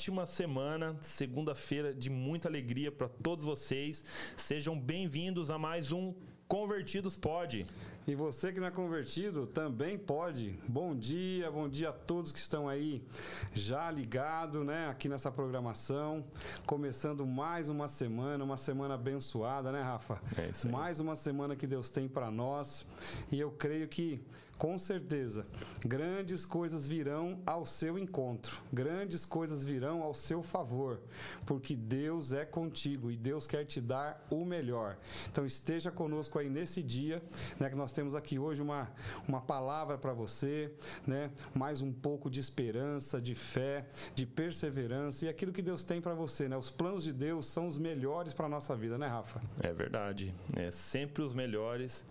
ótima semana, segunda-feira de muita alegria para todos vocês. Sejam bem-vindos a mais um Convertidos Pode. E você que não é convertido também pode. Bom dia, bom dia a todos que estão aí já ligado, né, aqui nessa programação, começando mais uma semana, uma semana abençoada, né, Rafa? É isso aí. Mais uma semana que Deus tem para nós, e eu creio que com certeza, grandes coisas virão ao seu encontro, grandes coisas virão ao seu favor, porque Deus é contigo e Deus quer te dar o melhor. Então esteja conosco aí nesse dia, né, que nós temos aqui hoje uma, uma palavra para você, né, mais um pouco de esperança, de fé, de perseverança e aquilo que Deus tem para você, né? Os planos de Deus são os melhores para nossa vida, né, Rafa? É verdade, é sempre os melhores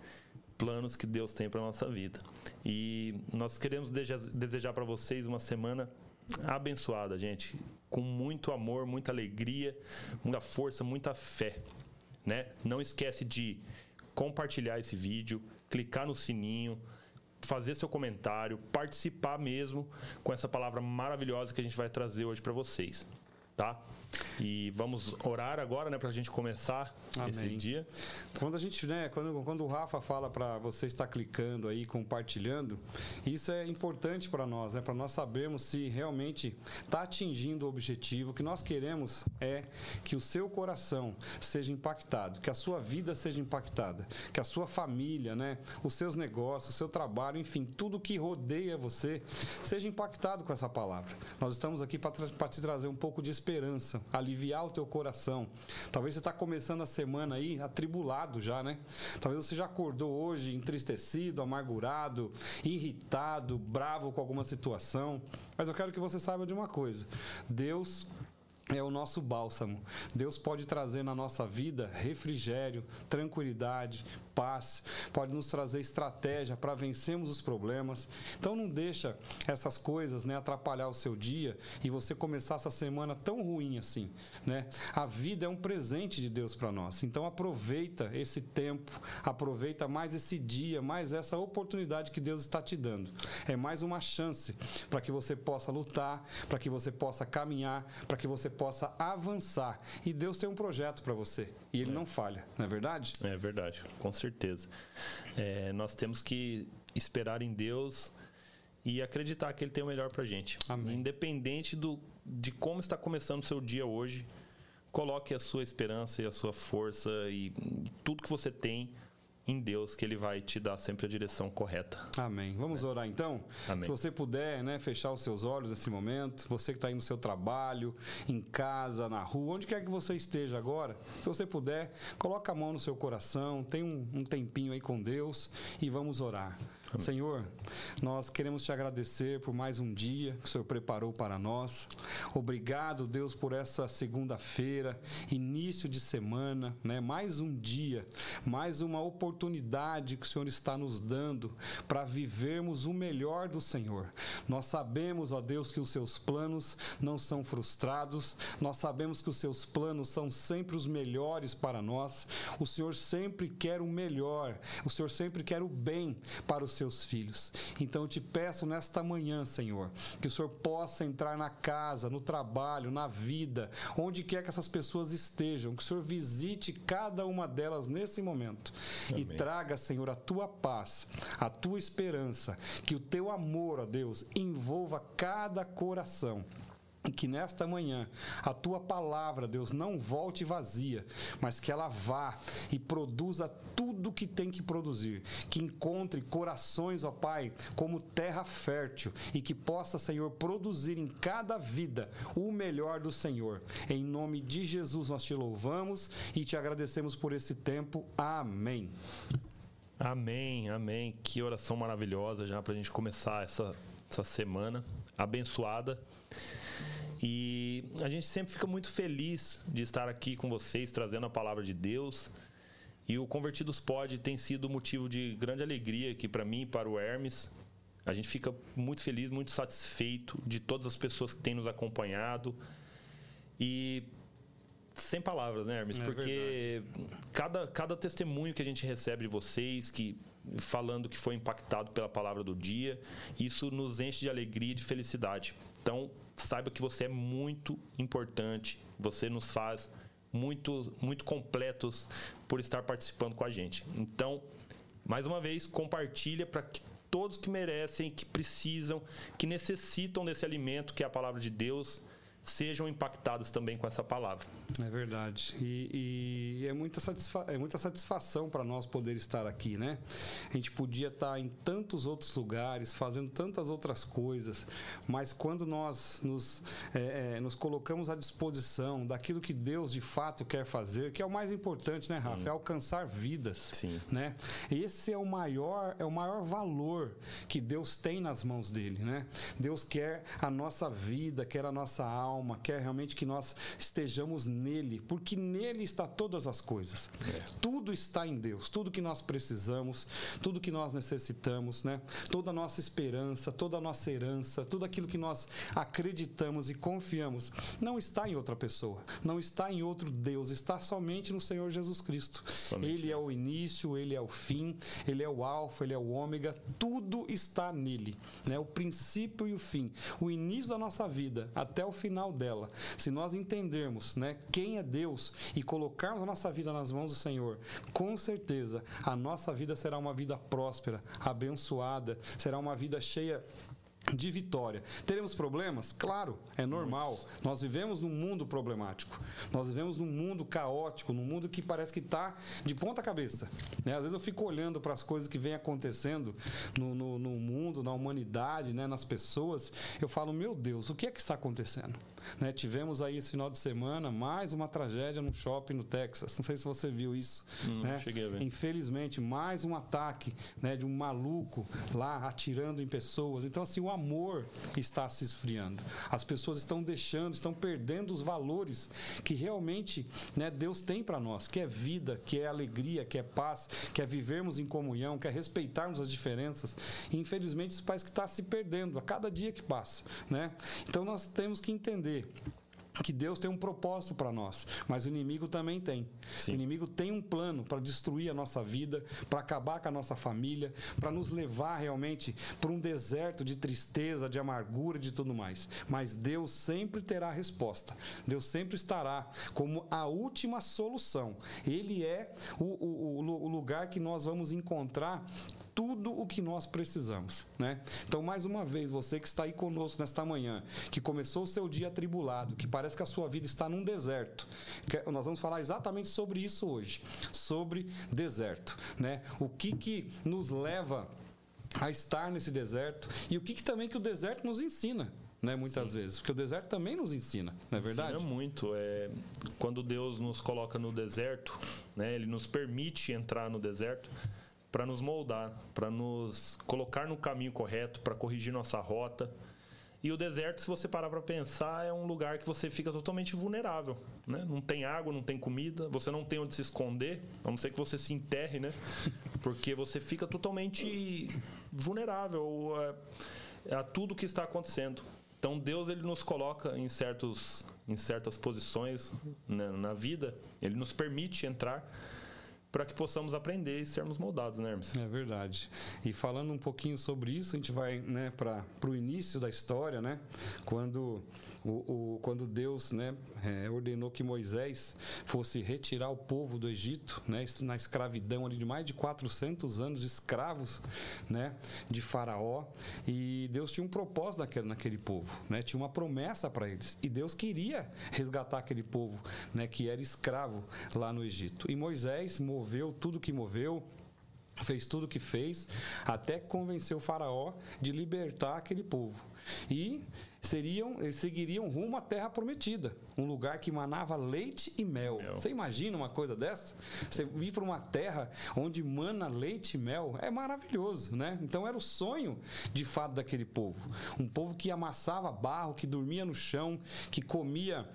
planos que Deus tem para nossa vida. E nós queremos desejar para vocês uma semana abençoada, gente, com muito amor, muita alegria, muita força, muita fé, né? Não esquece de compartilhar esse vídeo, clicar no sininho, fazer seu comentário, participar mesmo com essa palavra maravilhosa que a gente vai trazer hoje para vocês, tá? E vamos orar agora, né, para a gente começar Amém. esse dia. Quando a gente, né, quando, quando o Rafa fala para você estar clicando aí, compartilhando, isso é importante para nós, né, para nós sabermos se realmente está atingindo o objetivo. O que nós queremos é que o seu coração seja impactado, que a sua vida seja impactada, que a sua família, né, os seus negócios, o seu trabalho, enfim, tudo que rodeia você seja impactado com essa palavra. Nós estamos aqui para te trazer um pouco de esperança aliviar o teu coração. Talvez você está começando a semana aí atribulado já, né? Talvez você já acordou hoje entristecido, amargurado, irritado, bravo com alguma situação. Mas eu quero que você saiba de uma coisa: Deus é o nosso bálsamo. Deus pode trazer na nossa vida refrigério, tranquilidade, paz, pode nos trazer estratégia para vencermos os problemas. Então não deixa essas coisas, né, atrapalhar o seu dia e você começar essa semana tão ruim assim, né? A vida é um presente de Deus para nós. Então aproveita esse tempo, aproveita mais esse dia, mais essa oportunidade que Deus está te dando. É mais uma chance para que você possa lutar, para que você possa caminhar, para que você possa avançar. E Deus tem um projeto para você. E ele é. não falha, não é verdade? É verdade, com certeza. É, nós temos que esperar em Deus e acreditar que Ele tem o melhor para gente. Amém. Independente do, de como está começando o seu dia hoje, coloque a sua esperança e a sua força e, e tudo que você tem em Deus que Ele vai te dar sempre a direção correta. Amém. Vamos é. orar então? Amém. Se você puder, né, fechar os seus olhos nesse momento, você que está aí no seu trabalho, em casa, na rua, onde quer que você esteja agora, se você puder, coloca a mão no seu coração, tem um, um tempinho aí com Deus e vamos orar. Senhor, nós queremos te agradecer por mais um dia que o Senhor preparou para nós. Obrigado, Deus, por essa segunda-feira, início de semana, né? Mais um dia, mais uma oportunidade que o Senhor está nos dando para vivermos o melhor do Senhor. Nós sabemos, ó Deus, que os seus planos não são frustrados. Nós sabemos que os seus planos são sempre os melhores para nós. O Senhor sempre quer o melhor. O Senhor sempre quer o bem para os seus filhos. Então eu te peço nesta manhã, Senhor, que o Senhor possa entrar na casa, no trabalho, na vida, onde quer que essas pessoas estejam, que o Senhor visite cada uma delas nesse momento Amém. e traga, Senhor, a tua paz, a tua esperança, que o teu amor, ó Deus, envolva cada coração e que nesta manhã a tua palavra, Deus, não volte vazia, mas que ela vá e produza tudo que tem que produzir. Que encontre corações, ó Pai, como terra fértil e que possa, Senhor, produzir em cada vida o melhor do Senhor. Em nome de Jesus nós te louvamos e te agradecemos por esse tempo. Amém. Amém, amém. Que oração maravilhosa já para a gente começar essa, essa semana abençoada. E a gente sempre fica muito feliz de estar aqui com vocês, trazendo a palavra de Deus. E o Convertidos Pod tem sido motivo de grande alegria aqui para mim e para o Hermes. A gente fica muito feliz, muito satisfeito de todas as pessoas que têm nos acompanhado. E sem palavras, né, Hermes? É Porque cada, cada testemunho que a gente recebe de vocês, que falando que foi impactado pela palavra do dia. Isso nos enche de alegria e de felicidade. Então, saiba que você é muito importante, você nos faz muito, muito completos por estar participando com a gente. Então, mais uma vez, compartilha para que todos que merecem, que precisam, que necessitam desse alimento que é a palavra de Deus, sejam impactados também com essa palavra. É verdade. E, e é, muita satisfa é muita satisfação para nós poder estar aqui, né? A gente podia estar em tantos outros lugares, fazendo tantas outras coisas, mas quando nós nos, é, é, nos colocamos à disposição daquilo que Deus de fato quer fazer, que é o mais importante, né, Rafa? Sim. É alcançar vidas. Sim. Né? Esse é o maior, é o maior valor que Deus tem nas mãos dele, né? Deus quer a nossa vida, quer a nossa alma alma, quer realmente que nós estejamos nele, porque nele está todas as coisas. É. Tudo está em Deus, tudo que nós precisamos, tudo que nós necessitamos, né? Toda a nossa esperança, toda a nossa herança, tudo aquilo que nós acreditamos e confiamos, não está em outra pessoa, não está em outro Deus, está somente no Senhor Jesus Cristo. Somente. Ele é o início, ele é o fim, ele é o alfa, ele é o ômega, tudo está nele, né? O princípio e o fim, o início da nossa vida até o final dela. Se nós entendermos né, quem é Deus e colocarmos a nossa vida nas mãos do Senhor, com certeza a nossa vida será uma vida próspera, abençoada, será uma vida cheia de vitória. Teremos problemas? Claro, é normal. Nós vivemos num mundo problemático. Nós vivemos num mundo caótico, num mundo que parece que está de ponta cabeça. Né? Às vezes eu fico olhando para as coisas que vêm acontecendo no, no, no, mundo, na humanidade, né? nas pessoas. Eu falo, meu Deus, o que é que está acontecendo? Né? Tivemos aí esse final de semana mais uma tragédia no shopping no Texas. Não sei se você viu isso. Hum, né? cheguei a ver. Infelizmente, mais um ataque né, de um maluco lá atirando em pessoas. Então, assim, o amor está se esfriando. As pessoas estão deixando, estão perdendo os valores que realmente né, Deus tem para nós, que é vida, que é alegria, que é paz, que é vivermos em comunhão, que é respeitarmos as diferenças. E, infelizmente, isso parece que está se perdendo a cada dia que passa. Né? Então, nós temos que entender que Deus tem um propósito para nós, mas o inimigo também tem. Sim. O inimigo tem um plano para destruir a nossa vida, para acabar com a nossa família, para nos levar realmente para um deserto de tristeza, de amargura, de tudo mais. Mas Deus sempre terá a resposta. Deus sempre estará como a última solução. Ele é o, o, o lugar que nós vamos encontrar tudo o que nós precisamos, né? Então, mais uma vez, você que está aí conosco nesta manhã, que começou o seu dia atribulado, que parece que a sua vida está num deserto, nós vamos falar exatamente sobre isso hoje, sobre deserto, né? O que que nos leva a estar nesse deserto e o que, que também que o deserto nos ensina, né, muitas Sim. vezes, porque o deserto também nos ensina, não é verdade? Ensina muito. É, quando Deus nos coloca no deserto, né, Ele nos permite entrar no deserto para nos moldar, para nos colocar no caminho correto, para corrigir nossa rota. E o deserto, se você parar para pensar, é um lugar que você fica totalmente vulnerável, né? Não tem água, não tem comida, você não tem onde se esconder, a não ser que você se enterre, né? Porque você fica totalmente vulnerável a, a tudo que está acontecendo. Então Deus ele nos coloca em certos em certas posições né, na vida, ele nos permite entrar para que possamos aprender e sermos moldados, né, Hermes? É verdade. E falando um pouquinho sobre isso, a gente vai né, para o início da história, né? Quando, o, o quando Deus né, é, ordenou que Moisés fosse retirar o povo do Egito, né, na escravidão ali de mais de 400 anos, escravos né, de Faraó. E Deus tinha um propósito naquele, naquele povo, né? tinha uma promessa para eles. E Deus queria resgatar aquele povo né, que era escravo lá no Egito. E Moisés moveu tudo que moveu, fez tudo que fez, até convenceu o faraó de libertar aquele povo. E seriam, seguiriam rumo à terra prometida, um lugar que manava leite e mel. mel. Você imagina uma coisa dessa? Você ir para uma terra onde mana leite e mel é maravilhoso, né? Então era o sonho de fato daquele povo, um povo que amassava barro, que dormia no chão, que comia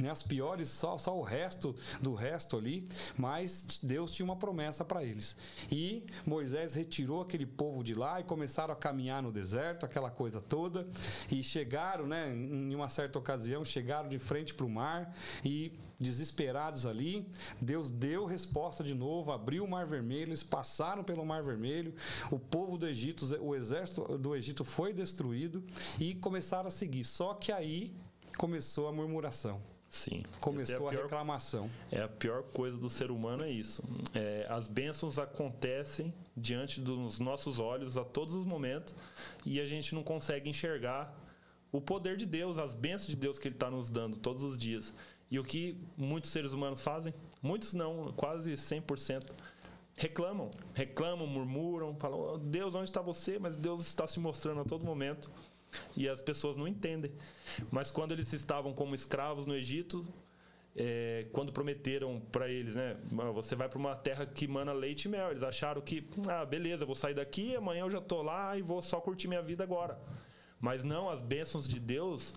né, as piores, só, só o resto do resto ali, mas Deus tinha uma promessa para eles. E Moisés retirou aquele povo de lá e começaram a caminhar no deserto, aquela coisa toda, e chegaram, né, em uma certa ocasião, chegaram de frente para o mar e desesperados ali, Deus deu resposta de novo, abriu o Mar Vermelho, eles passaram pelo Mar Vermelho, o povo do Egito, o exército do Egito foi destruído e começaram a seguir. Só que aí começou a murmuração. Sim. Começou é a, pior, a, reclamação. É a pior coisa do ser humano é isso. É, as bênçãos acontecem diante dos nossos olhos a todos os momentos e a gente não consegue enxergar o poder de Deus, as bênçãos de Deus que Ele está nos dando todos os dias. E o que muitos seres humanos fazem? Muitos não, quase 100%. Reclamam, reclamam, murmuram, falam: oh, Deus, onde está você? Mas Deus está se mostrando a todo momento e as pessoas não entendem. Mas quando eles estavam como escravos no Egito, é, quando prometeram para eles, né? Você vai para uma terra que mana leite e mel. Eles acharam que, ah, beleza, vou sair daqui, amanhã eu já tô lá e vou só curtir minha vida agora. Mas não, as bênçãos de Deus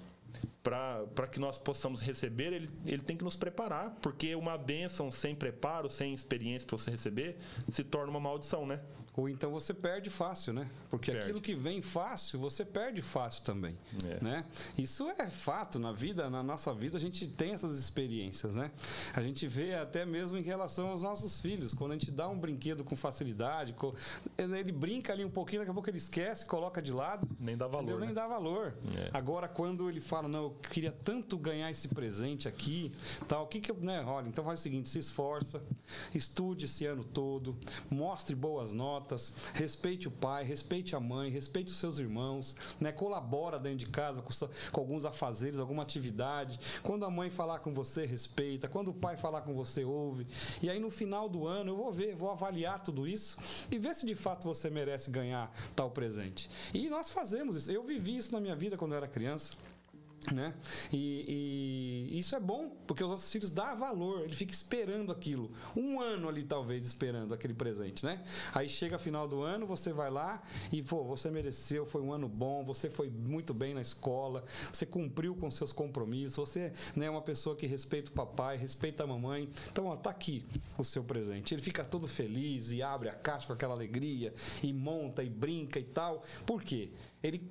para que nós possamos receber, ele, ele tem que nos preparar, porque uma bênção sem preparo, sem experiência para você receber, se torna uma maldição, né? Ou então você perde fácil, né? Porque perde. aquilo que vem fácil, você perde fácil também, é. né? Isso é fato na vida, na nossa vida a gente tem essas experiências, né? A gente vê até mesmo em relação aos nossos filhos, quando a gente dá um brinquedo com facilidade, ele brinca ali um pouquinho, daqui a pouco ele esquece, coloca de lado, nem dá valor, né? nem dá valor. É. Agora quando ele fala, não, eu queria tanto ganhar esse presente aqui, tal, o que que eu, né? Olha, então faz o seguinte, se esforça, estude esse ano todo, mostre boas notas respeite o pai, respeite a mãe, respeite os seus irmãos, né? colabora dentro de casa com, com alguns afazeres, alguma atividade. Quando a mãe falar com você, respeita. Quando o pai falar com você, ouve. E aí no final do ano eu vou ver, vou avaliar tudo isso e ver se de fato você merece ganhar tal presente. E nós fazemos isso. Eu vivi isso na minha vida quando eu era criança. Né? E, e, isso é bom, porque os nossos filhos dão valor, ele fica esperando aquilo. Um ano ali, talvez, esperando aquele presente, né? Aí chega final do ano, você vai lá e, pô, você mereceu, foi um ano bom, você foi muito bem na escola, você cumpriu com seus compromissos, você né, é uma pessoa que respeita o papai, respeita a mamãe. Então, ó, tá aqui o seu presente. Ele fica todo feliz e abre a caixa com aquela alegria e monta e brinca e tal. Por quê? Ele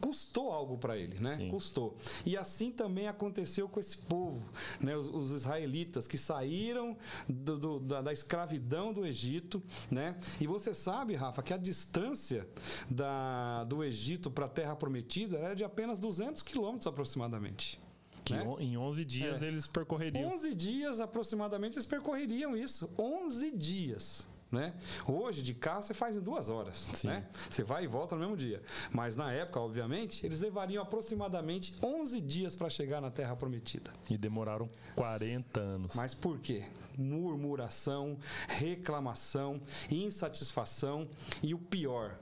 custou algo para ele, né? Sim. Custou. E assim também aconteceu com esse povo, né? Os, os israelitas que saíram do, do, da, da, escravidão do Egito, né? E você sabe, Rafa, que a distância da, do Egito para a Terra Prometida era de apenas 200 quilômetros aproximadamente. Que né? em 11 dias é. eles percorreriam. 11 dias aproximadamente eles percorreriam isso. 11 dias. Né? Hoje, de carro, você faz em duas horas. Né? Você vai e volta no mesmo dia. Mas na época, obviamente, eles levariam aproximadamente 11 dias para chegar na Terra Prometida. E demoraram 40 anos. Mas por quê? Murmuração, reclamação, insatisfação e o pior,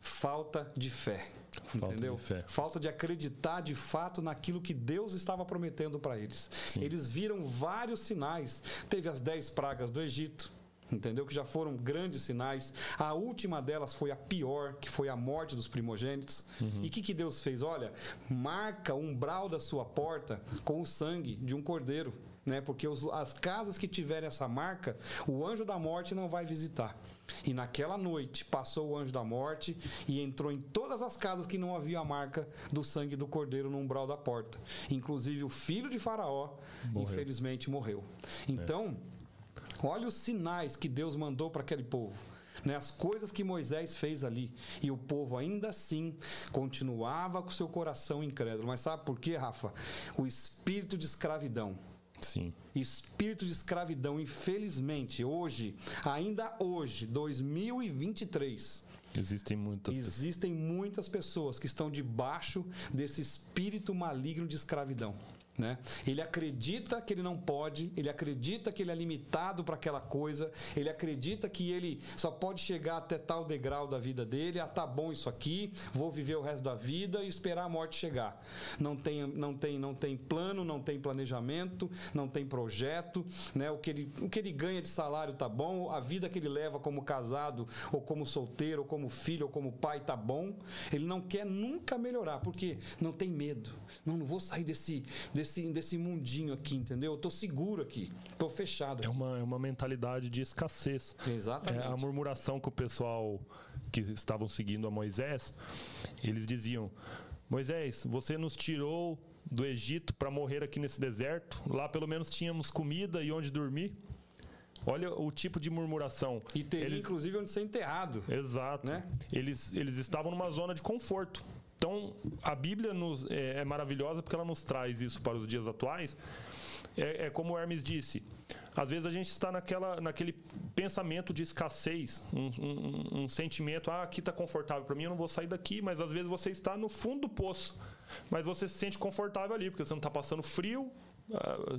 falta de fé. Falta entendeu? De fé. Falta de acreditar de fato naquilo que Deus estava prometendo para eles. Sim. Eles viram vários sinais. Teve as dez pragas do Egito entendeu? Que já foram grandes sinais. A última delas foi a pior, que foi a morte dos primogênitos. Uhum. E o que, que Deus fez? Olha, marca o umbral da sua porta com o sangue de um cordeiro. Né? Porque os, as casas que tiverem essa marca, o anjo da morte não vai visitar. E naquela noite passou o anjo da morte e entrou em todas as casas que não havia a marca do sangue do cordeiro no umbral da porta. Inclusive o filho de Faraó, morreu. infelizmente, morreu. Então. É Olha os sinais que Deus mandou para aquele povo. Né, as coisas que Moisés fez ali. E o povo ainda assim continuava com seu coração incrédulo. Mas sabe por quê, Rafa? O espírito de escravidão. Sim. Espírito de escravidão, infelizmente, hoje, ainda hoje, 2023. Existem muitas Existem pessoas. muitas pessoas que estão debaixo desse espírito maligno de escravidão. Né? Ele acredita que ele não pode, ele acredita que ele é limitado para aquela coisa, ele acredita que ele só pode chegar até tal degrau da vida dele, ah, tá bom isso aqui, vou viver o resto da vida e esperar a morte chegar. Não tem, não tem, não tem plano, não tem planejamento, não tem projeto, né? O que ele, o que ele ganha de salário tá bom, a vida que ele leva como casado ou como solteiro ou como filho ou como pai tá bom. Ele não quer nunca melhorar, porque não tem medo. Não, não vou sair desse, desse desse, desse mundinho aqui, entendeu? Eu tô seguro aqui, tô fechado. É uma, é uma mentalidade de escassez. Exatamente. É a murmuração que o pessoal que estavam seguindo a Moisés, eles diziam: Moisés, você nos tirou do Egito para morrer aqui nesse deserto. Lá pelo menos tínhamos comida e onde dormir. Olha o tipo de murmuração. E teria, eles... inclusive, onde ser enterrado. Exato. Né? Eles, eles estavam numa zona de conforto. Então, a Bíblia nos, é, é maravilhosa porque ela nos traz isso para os dias atuais. É, é, como Hermes disse, às vezes a gente está naquela, naquele pensamento de escassez, um, um, um sentimento, ah, aqui está confortável para mim, eu não vou sair daqui, mas às vezes você está no fundo do poço, mas você se sente confortável ali, porque você não está passando frio,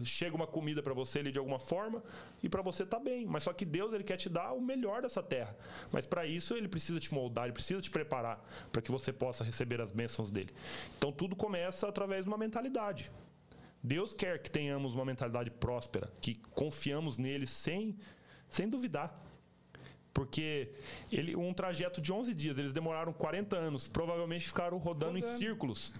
chega uma comida para você ali de alguma forma e para você tá bem. Mas só que Deus ele quer te dar o melhor dessa terra. Mas para isso ele precisa te moldar, ele precisa te preparar para que você possa receber as bênçãos dele. Então tudo começa através de uma mentalidade. Deus quer que tenhamos uma mentalidade próspera, que confiamos nele sem sem duvidar. Porque ele, um trajeto de 11 dias, eles demoraram 40 anos, provavelmente ficaram rodando, rodando. em círculos.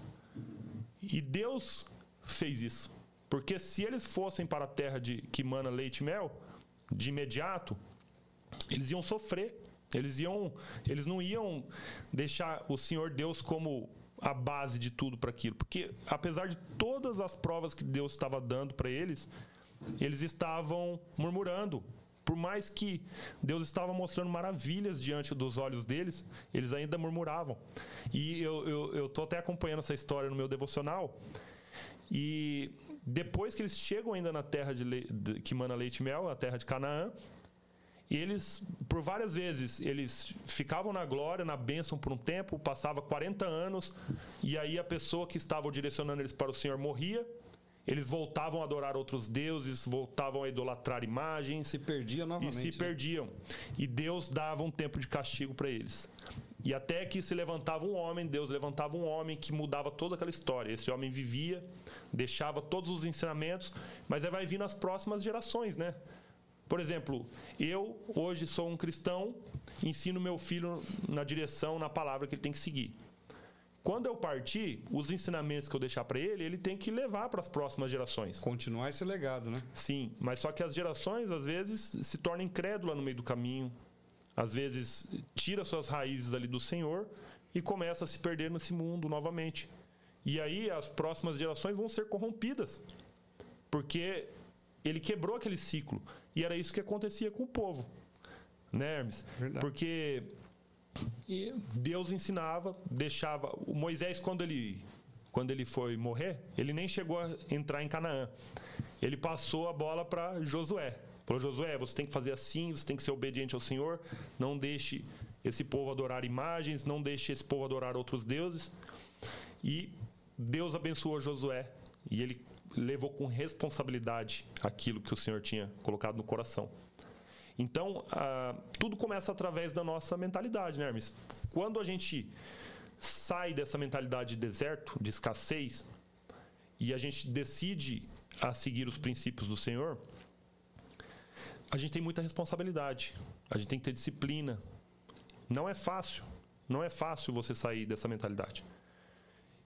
E Deus fez isso. Porque se eles fossem para a terra de que mana leite e mel, de imediato, eles iam sofrer. Eles iam, eles não iam deixar o Senhor Deus como a base de tudo para aquilo, porque apesar de todas as provas que Deus estava dando para eles, eles estavam murmurando. Por mais que Deus estava mostrando maravilhas diante dos olhos deles, eles ainda murmuravam. E eu estou até acompanhando essa história no meu devocional. E depois que eles chegam ainda na terra de, de, que mana leite e mel, a terra de Canaã, eles, por várias vezes, eles ficavam na glória, na bênção por um tempo, passava 40 anos, e aí a pessoa que estava direcionando eles para o Senhor morria, eles voltavam a adorar outros deuses, voltavam a idolatrar imagens. Se perdiam novamente. E se né? perdiam. E Deus dava um tempo de castigo para eles. E até que se levantava um homem, Deus levantava um homem que mudava toda aquela história. Esse homem vivia, deixava todos os ensinamentos, mas aí vai vir nas próximas gerações, né? Por exemplo, eu hoje sou um cristão, ensino meu filho na direção, na palavra que ele tem que seguir. Quando eu partir, os ensinamentos que eu deixar para ele, ele tem que levar para as próximas gerações. Continuar esse legado, né? Sim, mas só que as gerações às vezes se tornam incrédulas no meio do caminho, às vezes tira suas raízes ali do Senhor e começa a se perder nesse mundo novamente. E aí as próximas gerações vão ser corrompidas. Porque ele quebrou aquele ciclo. E era isso que acontecia com o povo. Né, Hermes? Verdade. Porque Deus ensinava, deixava. O Moisés, quando ele, quando ele foi morrer, ele nem chegou a entrar em Canaã. Ele passou a bola para Josué. Falou, Josué, você tem que fazer assim, você tem que ser obediente ao Senhor, não deixe esse povo adorar imagens, não deixe esse povo adorar outros deuses. E Deus abençoou Josué e ele levou com responsabilidade aquilo que o Senhor tinha colocado no coração. Então, ah, tudo começa através da nossa mentalidade, né, Hermes? Quando a gente sai dessa mentalidade de deserto, de escassez, e a gente decide a seguir os princípios do Senhor, a gente tem muita responsabilidade. A gente tem que ter disciplina. Não é fácil. Não é fácil você sair dessa mentalidade.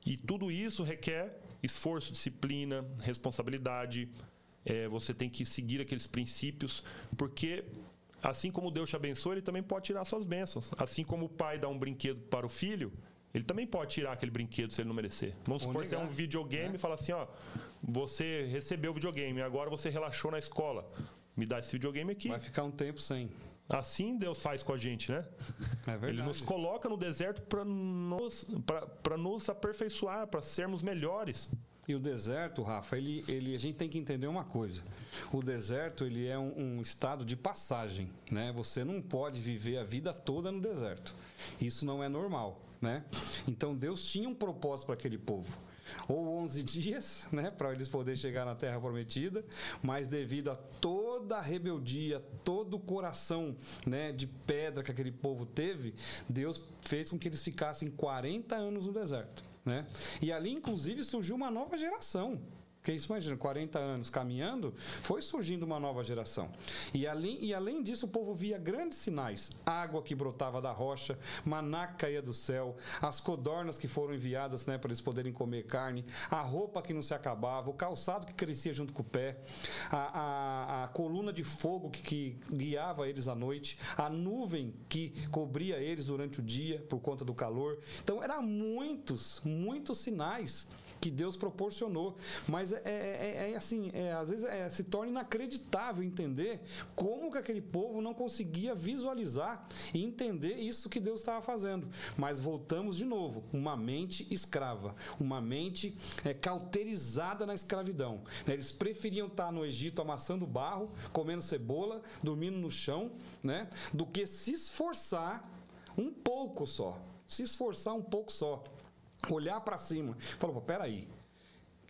E tudo isso requer esforço, disciplina, responsabilidade. É, você tem que seguir aqueles princípios, porque assim como Deus te abençoa, Ele também pode tirar suas bênçãos. Assim como o pai dá um brinquedo para o filho, ele também pode tirar aquele brinquedo se ele não merecer. Vamos supor que é um videogame e fala assim, ó, você recebeu o videogame, agora você relaxou na escola. Me dá esse videogame aqui. Vai ficar um tempo sem. Assim Deus faz com a gente, né? É verdade. Ele nos coloca no deserto para nos, nos aperfeiçoar, para sermos melhores. E o deserto, Rafa, ele, ele, a gente tem que entender uma coisa. O deserto ele é um, um, estado de passagem, né? Você não pode viver a vida toda no deserto. Isso não é normal, né? Então Deus tinha um propósito para aquele povo ou 11 dias, né, para eles poderem chegar na terra prometida, mas devido a toda a rebeldia, todo o coração, né, de pedra que aquele povo teve, Deus fez com que eles ficassem 40 anos no deserto, né? E ali inclusive surgiu uma nova geração. Porque isso, imagina, 40 anos caminhando, foi surgindo uma nova geração. E além, e além disso, o povo via grandes sinais: água que brotava da rocha, maná que caía do céu, as codornas que foram enviadas né, para eles poderem comer carne, a roupa que não se acabava, o calçado que crescia junto com o pé, a, a, a coluna de fogo que, que guiava eles à noite, a nuvem que cobria eles durante o dia por conta do calor. Então, eram muitos, muitos sinais que Deus proporcionou. Mas é, é, é, é assim, é, às vezes é, se torna inacreditável entender como que aquele povo não conseguia visualizar e entender isso que Deus estava fazendo. Mas voltamos de novo, uma mente escrava, uma mente é, cauterizada na escravidão. Né? Eles preferiam estar no Egito amassando barro, comendo cebola, dormindo no chão, né? do que se esforçar um pouco só. Se esforçar um pouco só olhar para cima, falou, peraí,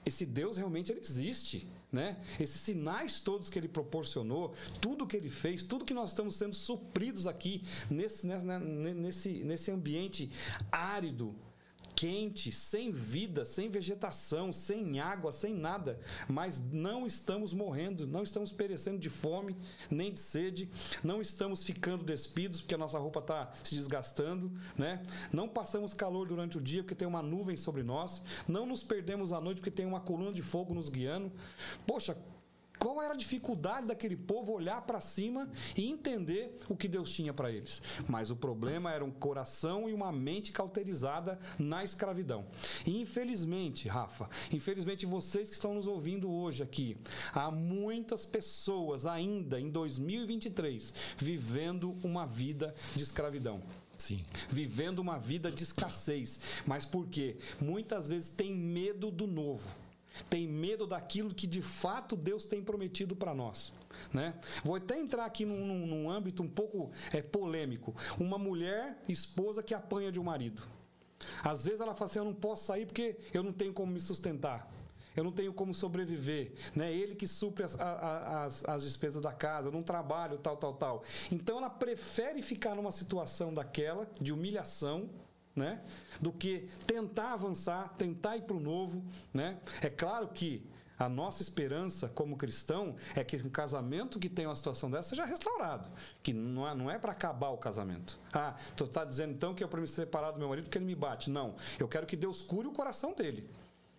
esse Deus realmente ele existe, né? Esses sinais todos que ele proporcionou, tudo que ele fez, tudo que nós estamos sendo supridos aqui nesse, nesse, nesse ambiente árido, quente, sem vida, sem vegetação, sem água, sem nada, mas não estamos morrendo, não estamos perecendo de fome, nem de sede, não estamos ficando despidos porque a nossa roupa está se desgastando, né? Não passamos calor durante o dia porque tem uma nuvem sobre nós, não nos perdemos à noite porque tem uma coluna de fogo nos guiando. Poxa, qual era a dificuldade daquele povo olhar para cima e entender o que Deus tinha para eles? Mas o problema era um coração e uma mente cauterizada na escravidão. E infelizmente, Rafa, infelizmente vocês que estão nos ouvindo hoje aqui, há muitas pessoas ainda em 2023 vivendo uma vida de escravidão. Sim. Vivendo uma vida de escassez. Mas por quê? Muitas vezes tem medo do novo tem medo daquilo que de fato Deus tem prometido para nós. Né? Vou até entrar aqui num, num, num âmbito um pouco é, polêmico. Uma mulher esposa que apanha de um marido. Às vezes ela fala assim: Eu não posso sair porque eu não tenho como me sustentar. Eu não tenho como sobreviver, né? Ele que supre as, as, as despesas da casa, eu não trabalho, tal, tal, tal. Então ela prefere ficar numa situação daquela, de humilhação, né? Do que tentar avançar, tentar ir para o novo, né? É claro que a nossa esperança como cristão é que um casamento que tem uma situação dessa seja restaurado. Que não é, não é para acabar o casamento. Ah, tu está dizendo então que é para me separar do meu marido porque ele me bate. Não. Eu quero que Deus cure o coração dele.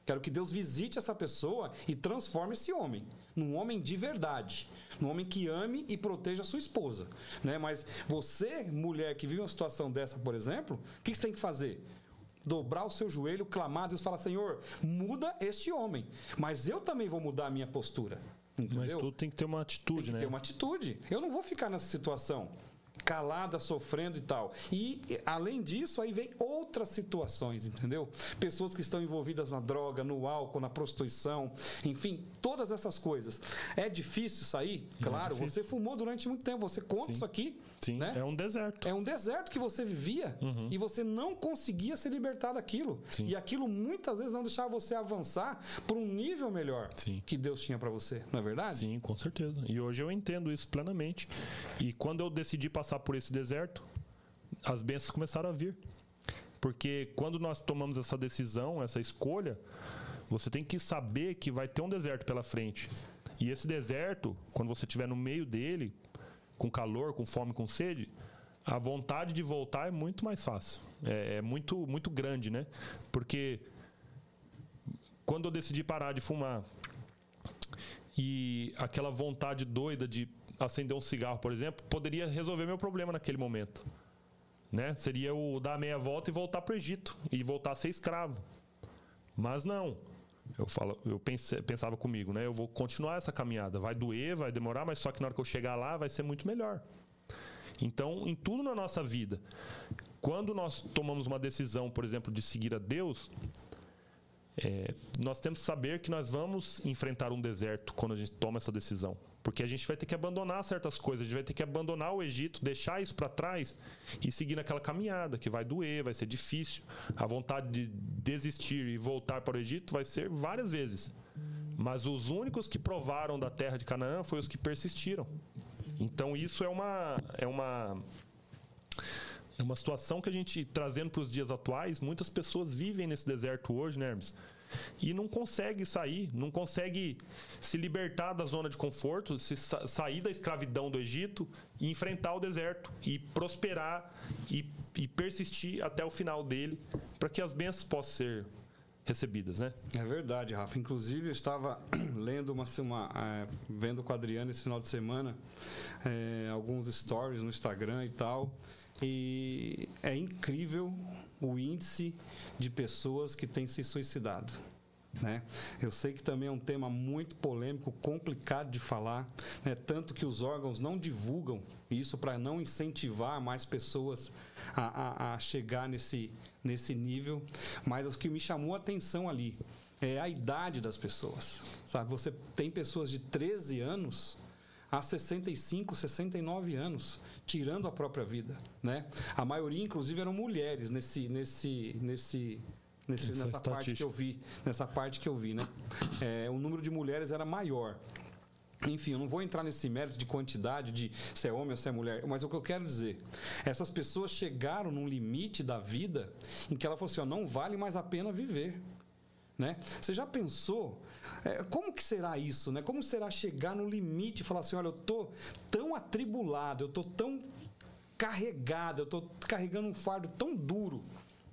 Quero que Deus visite essa pessoa e transforme esse homem num homem de verdade, num homem que ame e proteja a sua esposa, né? Mas você, mulher que vive uma situação dessa, por exemplo, o que você tem que fazer? Dobrar o seu joelho, clamar a Deus, falar: Senhor, muda este homem, mas eu também vou mudar a minha postura. Entendeu? Mas tudo tem que ter uma atitude, tem que né? Ter uma atitude. Eu não vou ficar nessa situação calada, sofrendo e tal. E, além disso, aí vem outras situações, entendeu? Pessoas que estão envolvidas na droga, no álcool, na prostituição, enfim, todas essas coisas. É difícil sair? É claro, difícil. você fumou durante muito tempo, você conta Sim. isso aqui. Sim, né? é um deserto. É um deserto que você vivia uhum. e você não conseguia se libertar daquilo. Sim. E aquilo muitas vezes não deixava você avançar para um nível melhor Sim. que Deus tinha para você, não é verdade? Sim, com certeza. E hoje eu entendo isso plenamente. E quando eu decidi passar por esse deserto, as bênçãos começaram a vir. Porque quando nós tomamos essa decisão, essa escolha, você tem que saber que vai ter um deserto pela frente. E esse deserto, quando você estiver no meio dele, com calor, com fome, com sede, a vontade de voltar é muito mais fácil. É, é, muito, muito grande, né? Porque quando eu decidi parar de fumar e aquela vontade doida de acender um cigarro, por exemplo, poderia resolver meu problema naquele momento. Né? Seria o dar meia volta e voltar para o Egito e voltar a ser escravo. Mas não. Eu, falo, eu pense, pensava comigo, né? Eu vou continuar essa caminhada. Vai doer, vai demorar, mas só que na hora que eu chegar lá vai ser muito melhor. Então, em tudo na nossa vida, quando nós tomamos uma decisão, por exemplo, de seguir a Deus, é, nós temos que saber que nós vamos enfrentar um deserto quando a gente toma essa decisão. Porque a gente vai ter que abandonar certas coisas, a gente vai ter que abandonar o Egito, deixar isso para trás e seguir naquela caminhada que vai doer, vai ser difícil. A vontade de desistir e voltar para o Egito vai ser várias vezes. Mas os únicos que provaram da terra de Canaã foram os que persistiram. Então isso é uma é uma é uma situação que a gente trazendo para os dias atuais, muitas pessoas vivem nesse deserto hoje, né, Hermes? E não consegue sair, não consegue se libertar da zona de conforto, se sa sair da escravidão do Egito e enfrentar o deserto e prosperar e, e persistir até o final dele para que as bênçãos possam ser recebidas, né? É verdade, Rafa. Inclusive, eu estava lendo uma, uma é, vendo com o Adriano esse final de semana é, alguns stories no Instagram e tal. E é incrível o índice de pessoas que têm se suicidado. Né? Eu sei que também é um tema muito polêmico, complicado de falar, né? tanto que os órgãos não divulgam isso para não incentivar mais pessoas a, a, a, chegar nesse, nesse nível. Mas o que me chamou a atenção ali é a idade das pessoas. Sabe? Você tem pessoas de 13 anos a 65, 69 anos, tirando a própria vida, né? A maioria, inclusive, eram mulheres nesse, nesse, nesse, nesse nessa é parte que eu vi, nessa parte que eu vi, né? É, o número de mulheres era maior. Enfim, eu não vou entrar nesse mérito de quantidade de se é homem ou se é mulher, mas o que eu quero dizer, essas pessoas chegaram num limite da vida em que ela falou assim, ó, não vale mais a pena viver. Né? Você já pensou é, como que será isso? Né? Como será chegar no limite e falar assim, olha, eu tô tão atribulado, eu tô tão carregado, eu tô carregando um fardo tão duro,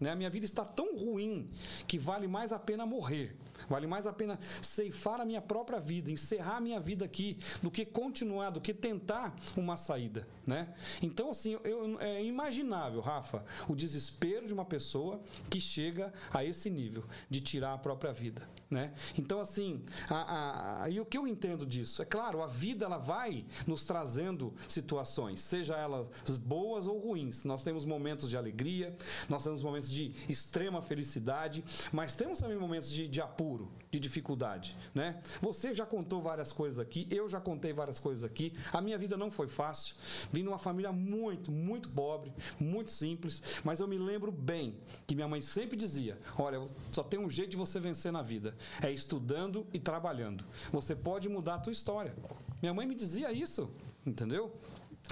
né? A minha vida está tão ruim que vale mais a pena morrer. Vale mais a pena ceifar a minha própria vida, encerrar a minha vida aqui, do que continuar, do que tentar uma saída, né? Então, assim, eu, é imaginável, Rafa, o desespero de uma pessoa que chega a esse nível de tirar a própria vida. Né? Então, assim, a, a, e o que eu entendo disso? É claro, a vida ela vai nos trazendo situações, seja elas boas ou ruins. Nós temos momentos de alegria, nós temos momentos de extrema felicidade, mas temos também momentos de, de apuro, de dificuldade. Né? Você já contou várias coisas aqui, eu já contei várias coisas aqui. A minha vida não foi fácil. Vim de uma família muito, muito pobre, muito simples, mas eu me lembro bem que minha mãe sempre dizia: Olha, só tem um jeito de você vencer na vida é estudando e trabalhando. Você pode mudar a tua história. Minha mãe me dizia isso, entendeu?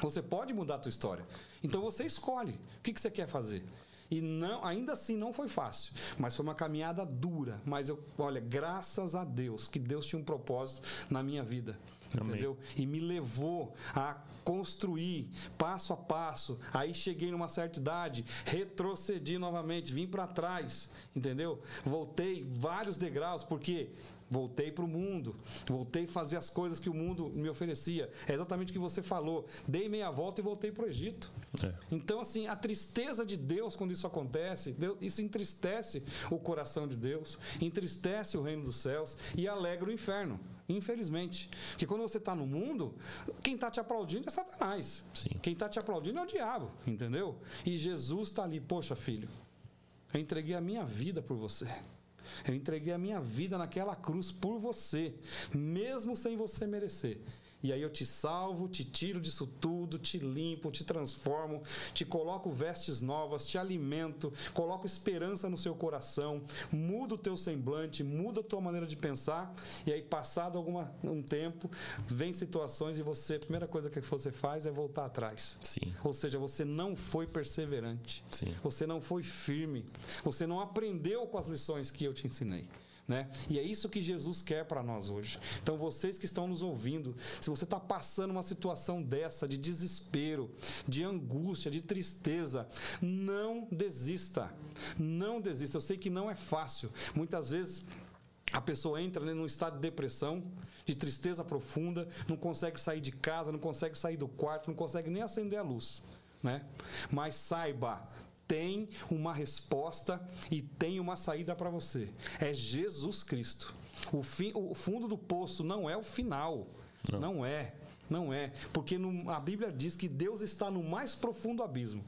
Você pode mudar a tua história. Então você escolhe o que, que você quer fazer. E não, ainda assim não foi fácil, mas foi uma caminhada dura. Mas eu, olha, graças a Deus que Deus tinha um propósito na minha vida. Amém. entendeu? E me levou a construir passo a passo. Aí cheguei numa certa idade, retrocedi novamente, vim para trás, entendeu? Voltei vários degraus, porque Voltei para o mundo, voltei a fazer as coisas que o mundo me oferecia. É exatamente o que você falou. Dei meia volta e voltei para o Egito. É. Então, assim, a tristeza de Deus quando isso acontece, Deus, isso entristece o coração de Deus, entristece o reino dos céus e alegra o inferno. Infelizmente. Porque quando você está no mundo, quem está te aplaudindo é Satanás. Sim. Quem está te aplaudindo é o diabo, entendeu? E Jesus está ali, poxa, filho, eu entreguei a minha vida por você. Eu entreguei a minha vida naquela cruz por você, mesmo sem você merecer. E aí eu te salvo, te tiro disso tudo, te limpo, te transformo, te coloco vestes novas, te alimento, coloco esperança no seu coração, mudo o teu semblante, muda a tua maneira de pensar. E aí, passado alguma, um tempo, vem situações e você, a primeira coisa que você faz é voltar atrás. Sim. Ou seja, você não foi perseverante. Sim. Você não foi firme. Você não aprendeu com as lições que eu te ensinei. Né? E é isso que Jesus quer para nós hoje. Então, vocês que estão nos ouvindo, se você está passando uma situação dessa, de desespero, de angústia, de tristeza, não desista. Não desista. Eu sei que não é fácil. Muitas vezes a pessoa entra né, num estado de depressão, de tristeza profunda, não consegue sair de casa, não consegue sair do quarto, não consegue nem acender a luz. Né? Mas saiba, tem uma resposta e tem uma saída para você. É Jesus Cristo. O, fim, o fundo do poço não é o final. Não, não é. Não é. Porque no, a Bíblia diz que Deus está no mais profundo abismo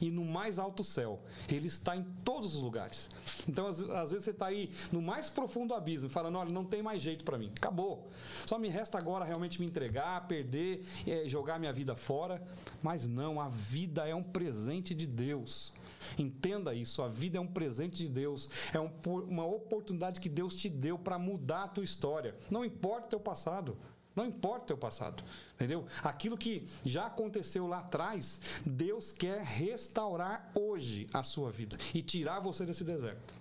e no mais alto céu. Ele está em todos os lugares. Então, às, às vezes, você está aí no mais profundo abismo, falando: olha, não tem mais jeito para mim. Acabou. Só me resta agora realmente me entregar, perder, é, jogar minha vida fora. Mas não, a vida é um presente de Deus. Entenda isso, a vida é um presente de Deus, é um, uma oportunidade que Deus te deu para mudar a tua história. Não importa o teu passado. Não importa o teu passado, entendeu? Aquilo que já aconteceu lá atrás, Deus quer restaurar hoje a sua vida e tirar você desse deserto.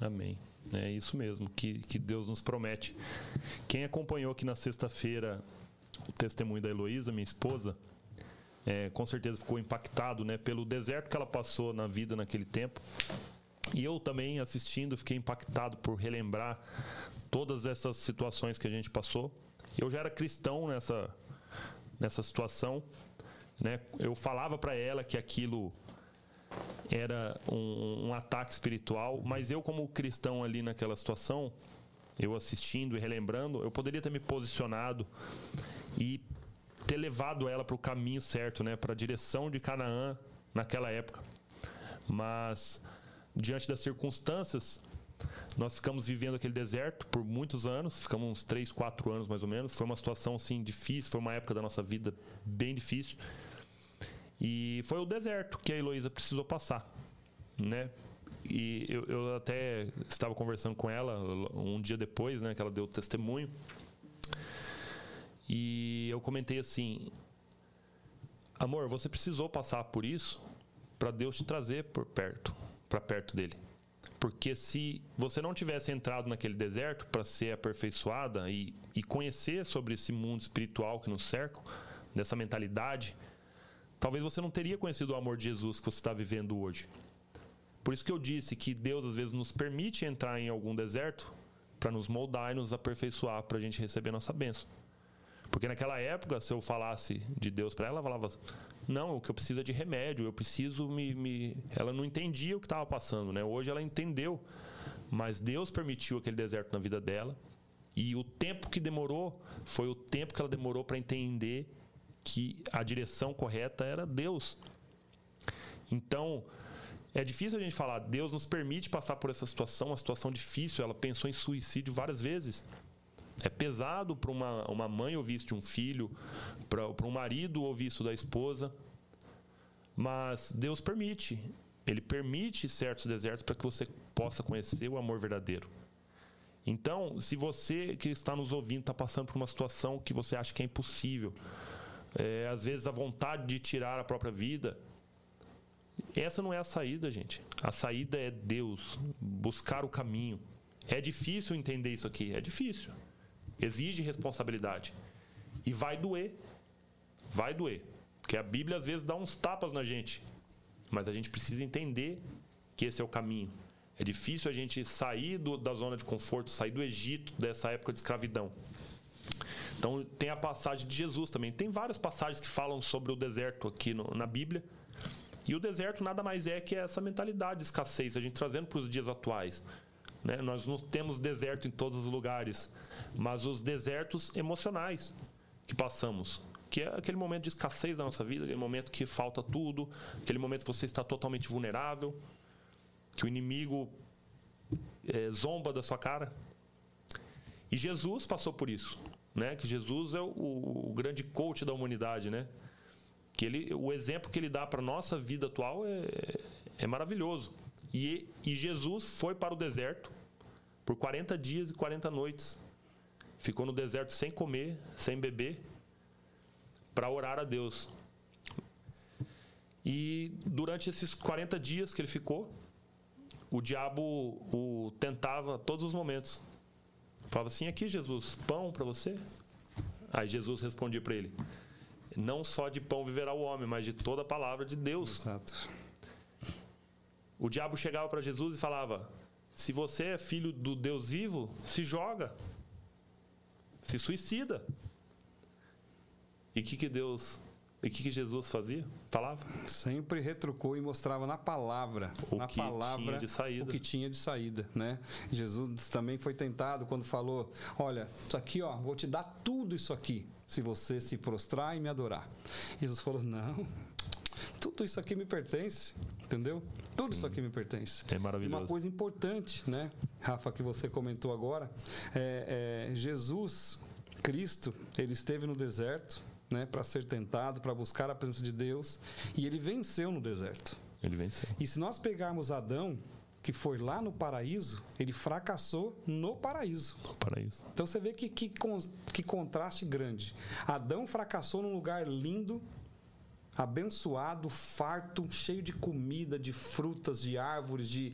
Amém. É isso mesmo que, que Deus nos promete. Quem acompanhou aqui na sexta-feira o testemunho da Heloísa, minha esposa, é, com certeza ficou impactado né, pelo deserto que ela passou na vida naquele tempo. E eu também, assistindo, fiquei impactado por relembrar todas essas situações que a gente passou. Eu já era cristão nessa, nessa situação. Né? Eu falava para ela que aquilo era um, um, ataque espiritual, mas eu, como cristão ali naquela situação, eu assistindo e relembrando, eu poderia ter me posicionado e ter levado ela para o caminho certo, né? para a direção de Canaã naquela época. Mas, diante das circunstâncias, nós ficamos vivendo aquele deserto por muitos anos, ficamos uns 3, 4 anos mais ou menos. Foi uma situação assim difícil, foi uma época da nossa vida bem difícil. E foi o deserto que a Heloísa precisou passar, né? E eu, eu até estava conversando com ela um dia depois, né, que ela deu o testemunho. E eu comentei assim: Amor, você precisou passar por isso para Deus te trazer por perto, para perto dele. Porque se você não tivesse entrado naquele deserto para ser aperfeiçoada e, e conhecer sobre esse mundo espiritual que nos cerca, dessa mentalidade, talvez você não teria conhecido o amor de Jesus que você está vivendo hoje. Por isso que eu disse que Deus às vezes nos permite entrar em algum deserto para nos moldar e nos aperfeiçoar para a gente receber nossa bênção. Porque naquela época, se eu falasse de Deus para ela, ela falava: Não, o que eu preciso é de remédio, eu preciso me. me... Ela não entendia o que estava passando, né? Hoje ela entendeu. Mas Deus permitiu aquele deserto na vida dela. E o tempo que demorou foi o tempo que ela demorou para entender que a direção correta era Deus. Então, é difícil a gente falar, Deus nos permite passar por essa situação, uma situação difícil. Ela pensou em suicídio várias vezes. É pesado para uma, uma mãe ouvir isso de um filho, para um marido ouvir isso da esposa. Mas Deus permite. Ele permite certos desertos para que você possa conhecer o amor verdadeiro. Então, se você que está nos ouvindo está passando por uma situação que você acha que é impossível, é, às vezes a vontade de tirar a própria vida, essa não é a saída, gente. A saída é Deus, buscar o caminho. É difícil entender isso aqui, é difícil exige responsabilidade. E vai doer. Vai doer. Porque a Bíblia às vezes dá uns tapas na gente. Mas a gente precisa entender que esse é o caminho. É difícil a gente sair do, da zona de conforto, sair do Egito, dessa época de escravidão. Então tem a passagem de Jesus também. Tem várias passagens que falam sobre o deserto aqui no, na Bíblia. E o deserto nada mais é que essa mentalidade de escassez, a gente trazendo para os dias atuais. Né? Nós não temos deserto em todos os lugares mas os desertos emocionais que passamos. Que é aquele momento de escassez da nossa vida, aquele momento que falta tudo, aquele momento que você está totalmente vulnerável, que o inimigo é, zomba da sua cara. E Jesus passou por isso, né? Que Jesus é o, o grande coach da humanidade, né? Que ele, o exemplo que ele dá para nossa vida atual é, é maravilhoso. E, e Jesus foi para o deserto por 40 dias e 40 noites ficou no deserto sem comer, sem beber, para orar a Deus. E durante esses 40 dias que ele ficou, o diabo o tentava todos os momentos. Falava assim: aqui, Jesus, pão para você? Aí Jesus respondia para ele: Não só de pão viverá o homem, mas de toda a palavra de Deus. Exato. O diabo chegava para Jesus e falava: Se você é filho do Deus vivo, se joga se suicida. E o que, que Deus e o que, que, Jesus fazia? Falava? Sempre retrucou e mostrava na palavra, o na que palavra, tinha de saída. o que tinha de saída, né? Jesus também foi tentado quando falou: "Olha, isso aqui, ó, vou te dar tudo isso aqui, se você se prostrar e me adorar". Jesus falou: "Não. Tudo isso aqui me pertence, entendeu? Tudo Sim. isso aqui me pertence. É maravilhoso. E uma coisa importante, né, Rafa, que você comentou agora, é, é Jesus, Cristo, ele esteve no deserto, né, para ser tentado, para buscar a presença de Deus, e ele venceu no deserto. Ele venceu. E se nós pegarmos Adão, que foi lá no paraíso, ele fracassou no paraíso. No paraíso. Então você vê que, que, que contraste grande. Adão fracassou num lugar lindo, abençoado, farto, cheio de comida, de frutas, de árvores, de,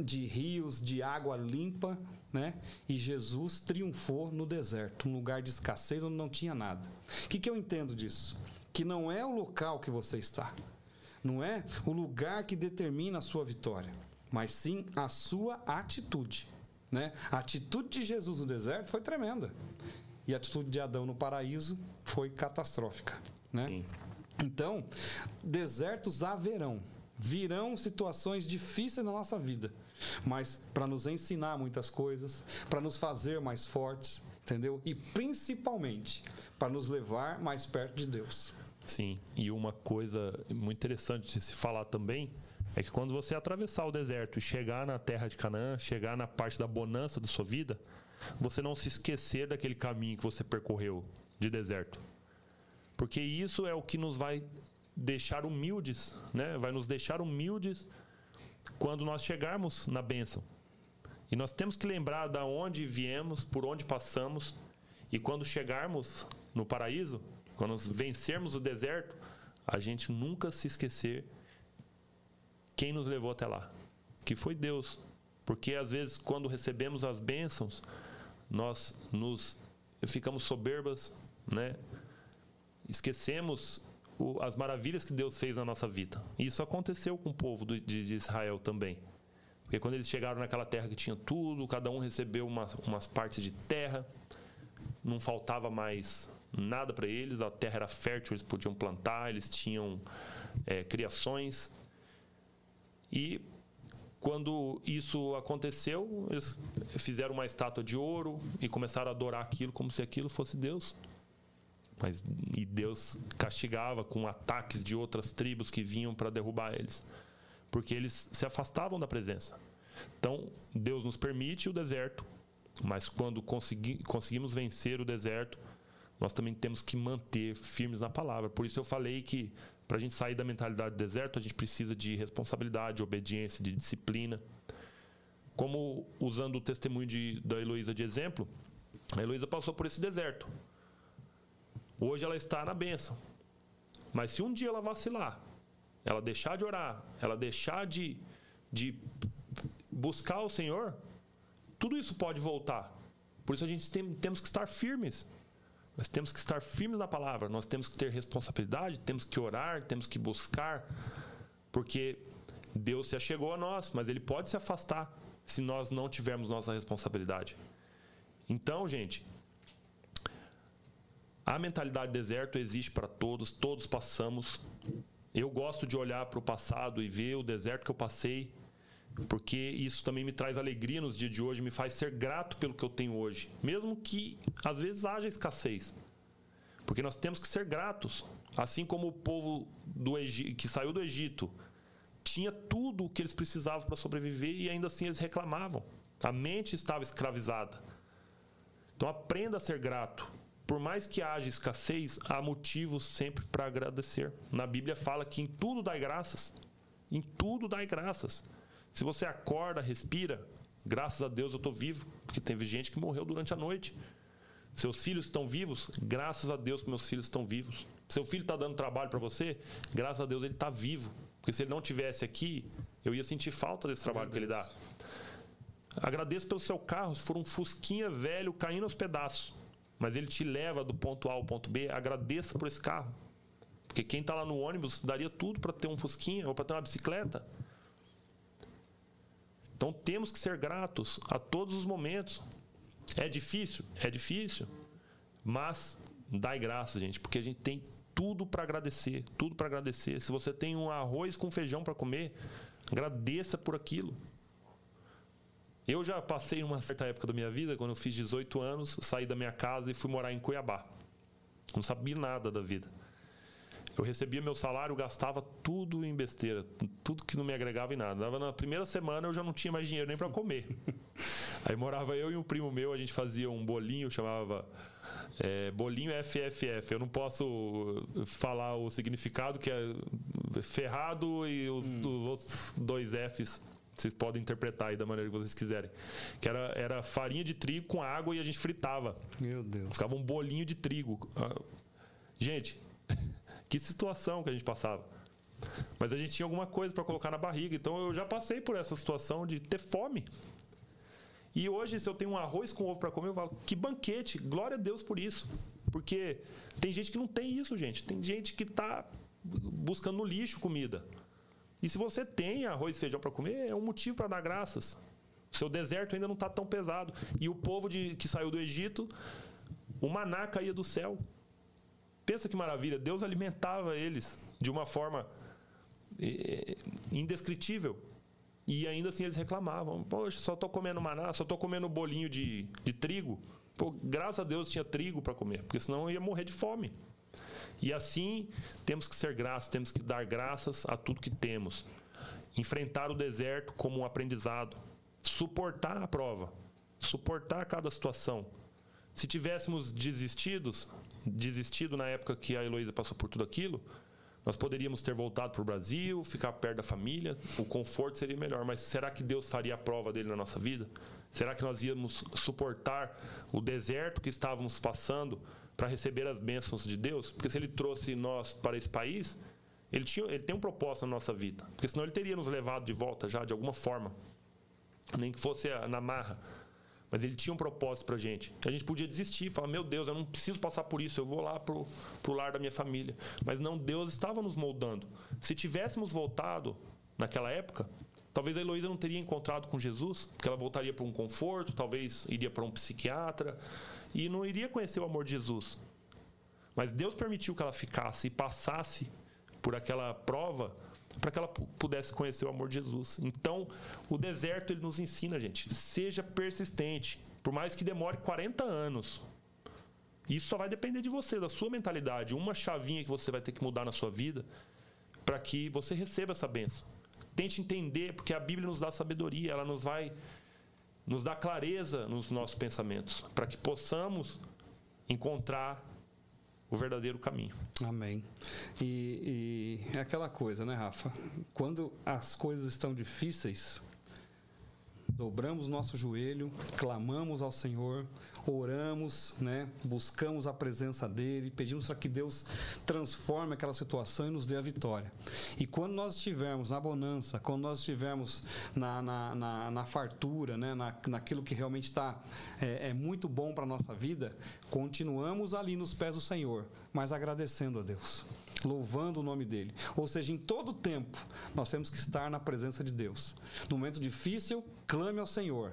de rios, de água limpa, né? E Jesus triunfou no deserto, um lugar de escassez onde não tinha nada. O que, que eu entendo disso? Que não é o local que você está, não é o lugar que determina a sua vitória, mas sim a sua atitude. Né? A atitude de Jesus no deserto foi tremenda. E a atitude de Adão no paraíso foi catastrófica. Né? Sim. Então, desertos haverão. Virão situações difíceis na nossa vida, mas para nos ensinar muitas coisas, para nos fazer mais fortes, entendeu? E principalmente para nos levar mais perto de Deus. Sim, e uma coisa muito interessante de se falar também é que quando você atravessar o deserto e chegar na terra de Canaã, chegar na parte da bonança da sua vida, você não se esquecer daquele caminho que você percorreu de deserto. Porque isso é o que nos vai deixar humildes, né? Vai nos deixar humildes quando nós chegarmos na bênção. E nós temos que lembrar da onde viemos, por onde passamos, e quando chegarmos no paraíso, quando vencermos o deserto, a gente nunca se esquecer quem nos levou até lá, que foi Deus. Porque às vezes quando recebemos as bênçãos, nós nos ficamos soberbas, né? Esquecemos o, as maravilhas que Deus fez na nossa vida. E isso aconteceu com o povo do, de, de, Israel também. Porque quando eles chegaram naquela terra que tinha tudo, cada um recebeu umas, partes de terra, não faltava mais nada para eles, a terra era fértil, eles podiam plantar, eles tinham é, criações. E quando isso aconteceu, eles fizeram uma estátua de ouro e começaram a adorar aquilo como se aquilo fosse Deus. Mas, e Deus castigava com ataques de outras tribos que vinham para derrubar eles, porque eles se afastavam da presença. Então, Deus nos permite o deserto, mas quando consegui, conseguimos vencer o deserto, nós também temos que manter firmes na palavra. Por isso eu falei que para a gente sair da mentalidade do deserto, a gente precisa de responsabilidade, de obediência, de disciplina. Como usando o testemunho de, da Heloísa de exemplo, a Heloísa passou por esse deserto. Hoje ela está na bênção. Mas se um dia ela vacilar, ela deixar de orar, ela deixar de, de buscar o Senhor, tudo isso pode voltar. Por isso a gente tem, temos que estar firmes. Nós temos que estar firmes na palavra, nós temos que ter responsabilidade, temos que orar, temos que buscar, porque Deus se achegou a nós, mas Ele pode se afastar se nós não tivermos nossa responsabilidade. Então, gente, a mentalidade deserto existe para todos, todos passamos. Eu gosto de olhar para o passado e ver o deserto que eu passei, porque isso também me traz alegria nos dias de hoje, me faz ser grato pelo que eu tenho hoje, mesmo que às vezes haja escassez. Porque nós temos que ser gratos, assim como o povo do Egito, que saiu do Egito tinha tudo o que eles precisavam para sobreviver e ainda assim eles reclamavam. A mente estava escravizada. Então aprenda a ser grato por mais que haja escassez, há motivos sempre para agradecer. Na Bíblia fala que em tudo dai graças. Em tudo dai graças. Se você acorda, respira, graças a Deus eu estou vivo, porque teve gente que morreu durante a noite. Seus filhos estão vivos, graças a Deus que meus filhos estão vivos. Seu filho está dando trabalho para você, graças a Deus ele está vivo. Porque se ele não tivesse aqui, eu ia sentir falta desse trabalho que ele dá. Agradeço pelo seu carro, se for um fusquinha velho caindo aos pedaços mas ele te leva do ponto A ao ponto B, agradeça por esse carro. Porque quem está lá no ônibus daria tudo para ter um Fusquinha ou para ter uma bicicleta. Então temos que ser gratos a todos os momentos. É difícil? É difícil. Mas dai graça, gente, porque a gente tem tudo para agradecer, tudo para agradecer. Se você tem um arroz com feijão para comer, agradeça por aquilo. Eu já passei uma certa época da minha vida, quando eu fiz 18 anos, saí da minha casa e fui morar em Cuiabá. Não sabia nada da vida. Eu recebia meu salário, gastava tudo em besteira, tudo que não me agregava em nada. Na primeira semana eu já não tinha mais dinheiro nem para comer. Aí morava eu e um primo meu, a gente fazia um bolinho, chamava é, bolinho FFF. Eu não posso falar o significado, que é ferrado e os, hum. os outros dois Fs vocês podem interpretar aí da maneira que vocês quiserem. Que era, era farinha de trigo com água e a gente fritava. Meu Deus. Ficava um bolinho de trigo. Ah, gente, Que situação que a gente passava. Mas a gente tinha alguma coisa para colocar na barriga. Então eu já passei por essa situação de ter fome. E hoje, se eu tenho um arroz com ovo para comer, eu falo, que banquete, glória a Deus por isso. Porque tem gente que não tem isso, gente. Tem gente que está buscando no lixo comida. E se você tem arroz e feijão para comer, é um motivo para dar graças. Seu deserto ainda não está tão pesado. E o povo de, que saiu do Egito, o maná caía do céu. Pensa que maravilha, Deus alimentava eles de uma forma é, indescritível. E ainda assim eles reclamavam: Poxa, só estou comendo maná, só estou comendo bolinho de, de trigo. Pô, graças a Deus tinha trigo para comer, porque senão eu ia morrer de fome. E assim temos que ser graças, temos que dar graças a tudo que temos. Enfrentar o deserto como um aprendizado. Suportar a prova. Suportar cada situação. Se tivéssemos desistidos, desistido na época que a Heloísa passou por tudo aquilo, nós poderíamos ter voltado para o Brasil, ficar perto da família, o conforto seria melhor. Mas será que Deus faria a prova dele na nossa vida? Será que nós íamos suportar o deserto que estávamos passando para receber as bênçãos de Deus? Porque se ele trouxe nós para esse país, ele, tinha, ele tem um propósito na nossa vida. Porque senão ele teria nos levado de volta já, de alguma forma. Nem que fosse na marra. Mas ele tinha um propósito para a gente. A gente podia desistir, falar: Meu Deus, eu não preciso passar por isso, eu vou lá para o lar da minha família. Mas não, Deus estava nos moldando. Se tivéssemos voltado naquela época, talvez a Heloísa não teria encontrado com Jesus, porque ela voltaria para um conforto, talvez iria para um psiquiatra e não iria conhecer o amor de Jesus. Mas Deus permitiu que ela ficasse e passasse por aquela prova para que ela pudesse conhecer o amor de Jesus. Então, o deserto ele nos ensina, gente, seja persistente, por mais que demore 40 anos. Isso só vai depender de você, da sua mentalidade, uma chavinha que você vai ter que mudar na sua vida para que você receba essa benção. Tente entender, porque a Bíblia nos dá sabedoria, ela nos vai nos dá clareza nos nossos pensamentos, para que possamos encontrar o verdadeiro caminho. Amém. E, e é aquela coisa, né, Rafa? Quando as coisas estão difíceis, dobramos nosso joelho, clamamos ao Senhor, oramos, né? buscamos a presença dele, pedimos para que Deus transforme aquela situação e nos dê a vitória. E quando nós estivermos na bonança, quando nós estivermos na, na, na, na fartura, né? na, naquilo que realmente está é, é muito bom para a nossa vida, continuamos ali nos pés do Senhor, mas agradecendo a Deus louvando o nome dele. Ou seja, em todo tempo, nós temos que estar na presença de Deus. No momento difícil, clame ao Senhor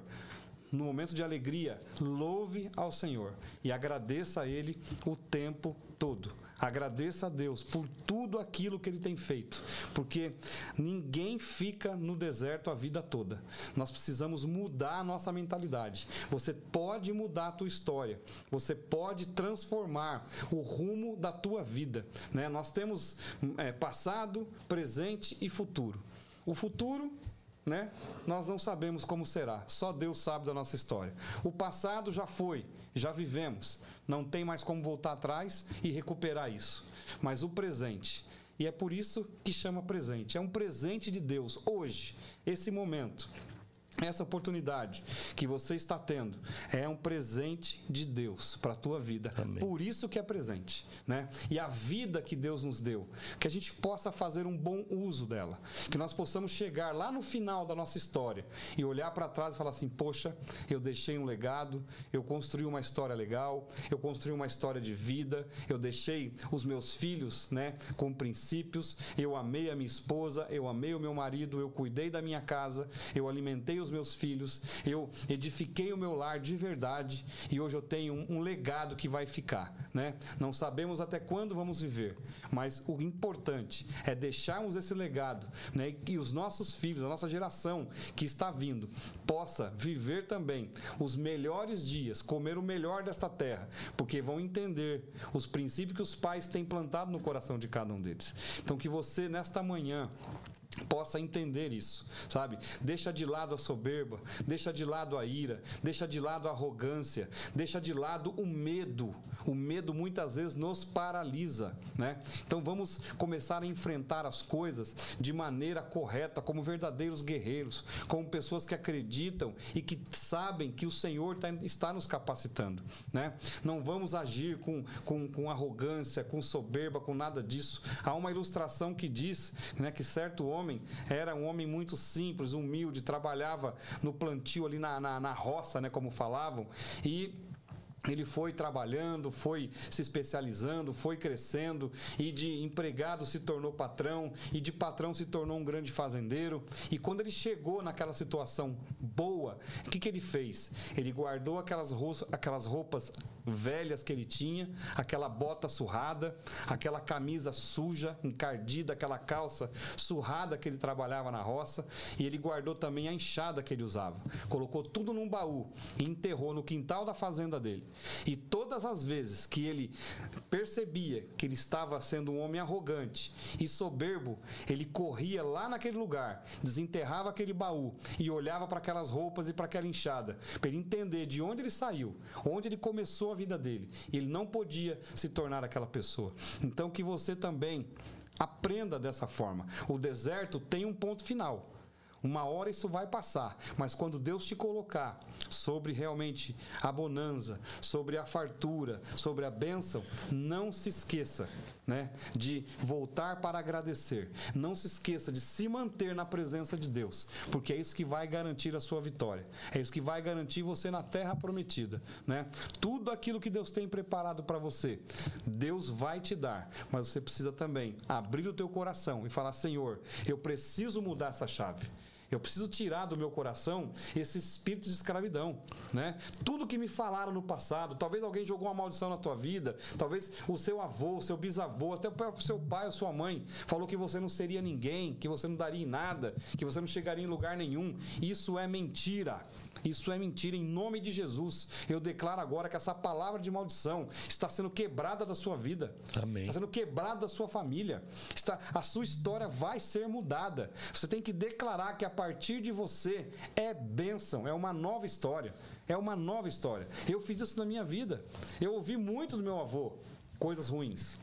no momento de alegria, louve ao Senhor e agradeça a Ele o tempo todo. Agradeça a Deus por tudo aquilo que Ele tem feito, porque ninguém fica no deserto a vida toda. Nós precisamos mudar a nossa mentalidade. Você pode mudar a tua história, você pode transformar o rumo da tua vida. Né? Nós temos é, passado, presente e futuro. O futuro né? Nós não sabemos como será, só Deus sabe da nossa história. O passado já foi, já vivemos, não tem mais como voltar atrás e recuperar isso. Mas o presente, e é por isso que chama presente, é um presente de Deus hoje, esse momento essa oportunidade que você está tendo é um presente de Deus para a tua vida. Amém. Por isso que é presente, né? E a vida que Deus nos deu, que a gente possa fazer um bom uso dela, que nós possamos chegar lá no final da nossa história e olhar para trás e falar assim: "Poxa, eu deixei um legado, eu construí uma história legal, eu construí uma história de vida, eu deixei os meus filhos, né, com princípios, eu amei a minha esposa, eu amei o meu marido, eu cuidei da minha casa, eu alimentei os os meus filhos, eu edifiquei o meu lar de verdade e hoje eu tenho um, um legado que vai ficar. Né? Não sabemos até quando vamos viver, mas o importante é deixarmos esse legado né? e os nossos filhos, a nossa geração que está vindo, possa viver também os melhores dias, comer o melhor desta terra, porque vão entender os princípios que os pais têm plantado no coração de cada um deles. Então, que você, nesta manhã, possa entender isso, sabe? Deixa de lado a soberba, deixa de lado a ira, deixa de lado a arrogância, deixa de lado o medo. O medo muitas vezes nos paralisa, né? Então vamos começar a enfrentar as coisas de maneira correta, como verdadeiros guerreiros, como pessoas que acreditam e que sabem que o Senhor tá, está nos capacitando, né? Não vamos agir com, com, com arrogância, com soberba, com nada disso. Há uma ilustração que diz né, que certo homem homem era um homem muito simples, humilde, trabalhava no plantio ali na, na, na roça, né, como falavam, e ele foi trabalhando, foi se especializando, foi crescendo e de empregado se tornou patrão e de patrão se tornou um grande fazendeiro. E quando ele chegou naquela situação boa, o que, que ele fez? Ele guardou aquelas aquelas roupas velhas que ele tinha, aquela bota surrada, aquela camisa suja, encardida, aquela calça surrada que ele trabalhava na roça, e ele guardou também a enxada que ele usava. Colocou tudo num baú e enterrou no quintal da fazenda dele. E todas as vezes que ele percebia que ele estava sendo um homem arrogante e soberbo, ele corria lá naquele lugar, desenterrava aquele baú e olhava para aquelas roupas e para aquela enxada, para ele entender de onde ele saiu, onde ele começou a vida dele. Ele não podia se tornar aquela pessoa. Então que você também aprenda dessa forma. O deserto tem um ponto final. Uma hora isso vai passar, mas quando Deus te colocar sobre realmente a bonança, sobre a fartura, sobre a bênção, não se esqueça né, de voltar para agradecer. Não se esqueça de se manter na presença de Deus, porque é isso que vai garantir a sua vitória. É isso que vai garantir você na terra prometida. Né? Tudo aquilo que Deus tem preparado para você, Deus vai te dar, mas você precisa também abrir o teu coração e falar: Senhor, eu preciso mudar essa chave. Eu preciso tirar do meu coração esse espírito de escravidão, né? Tudo que me falaram no passado, talvez alguém jogou uma maldição na tua vida, talvez o seu avô, o seu bisavô, até o seu pai ou sua mãe falou que você não seria ninguém, que você não daria em nada, que você não chegaria em lugar nenhum. Isso é mentira. Isso é mentira em nome de Jesus. Eu declaro agora que essa palavra de maldição está sendo quebrada da sua vida. Amém. Está sendo quebrada da sua família. Está, a sua história vai ser mudada. Você tem que declarar que a partir de você é bênção, é uma nova história. É uma nova história. Eu fiz isso na minha vida. Eu ouvi muito do meu avô coisas ruins.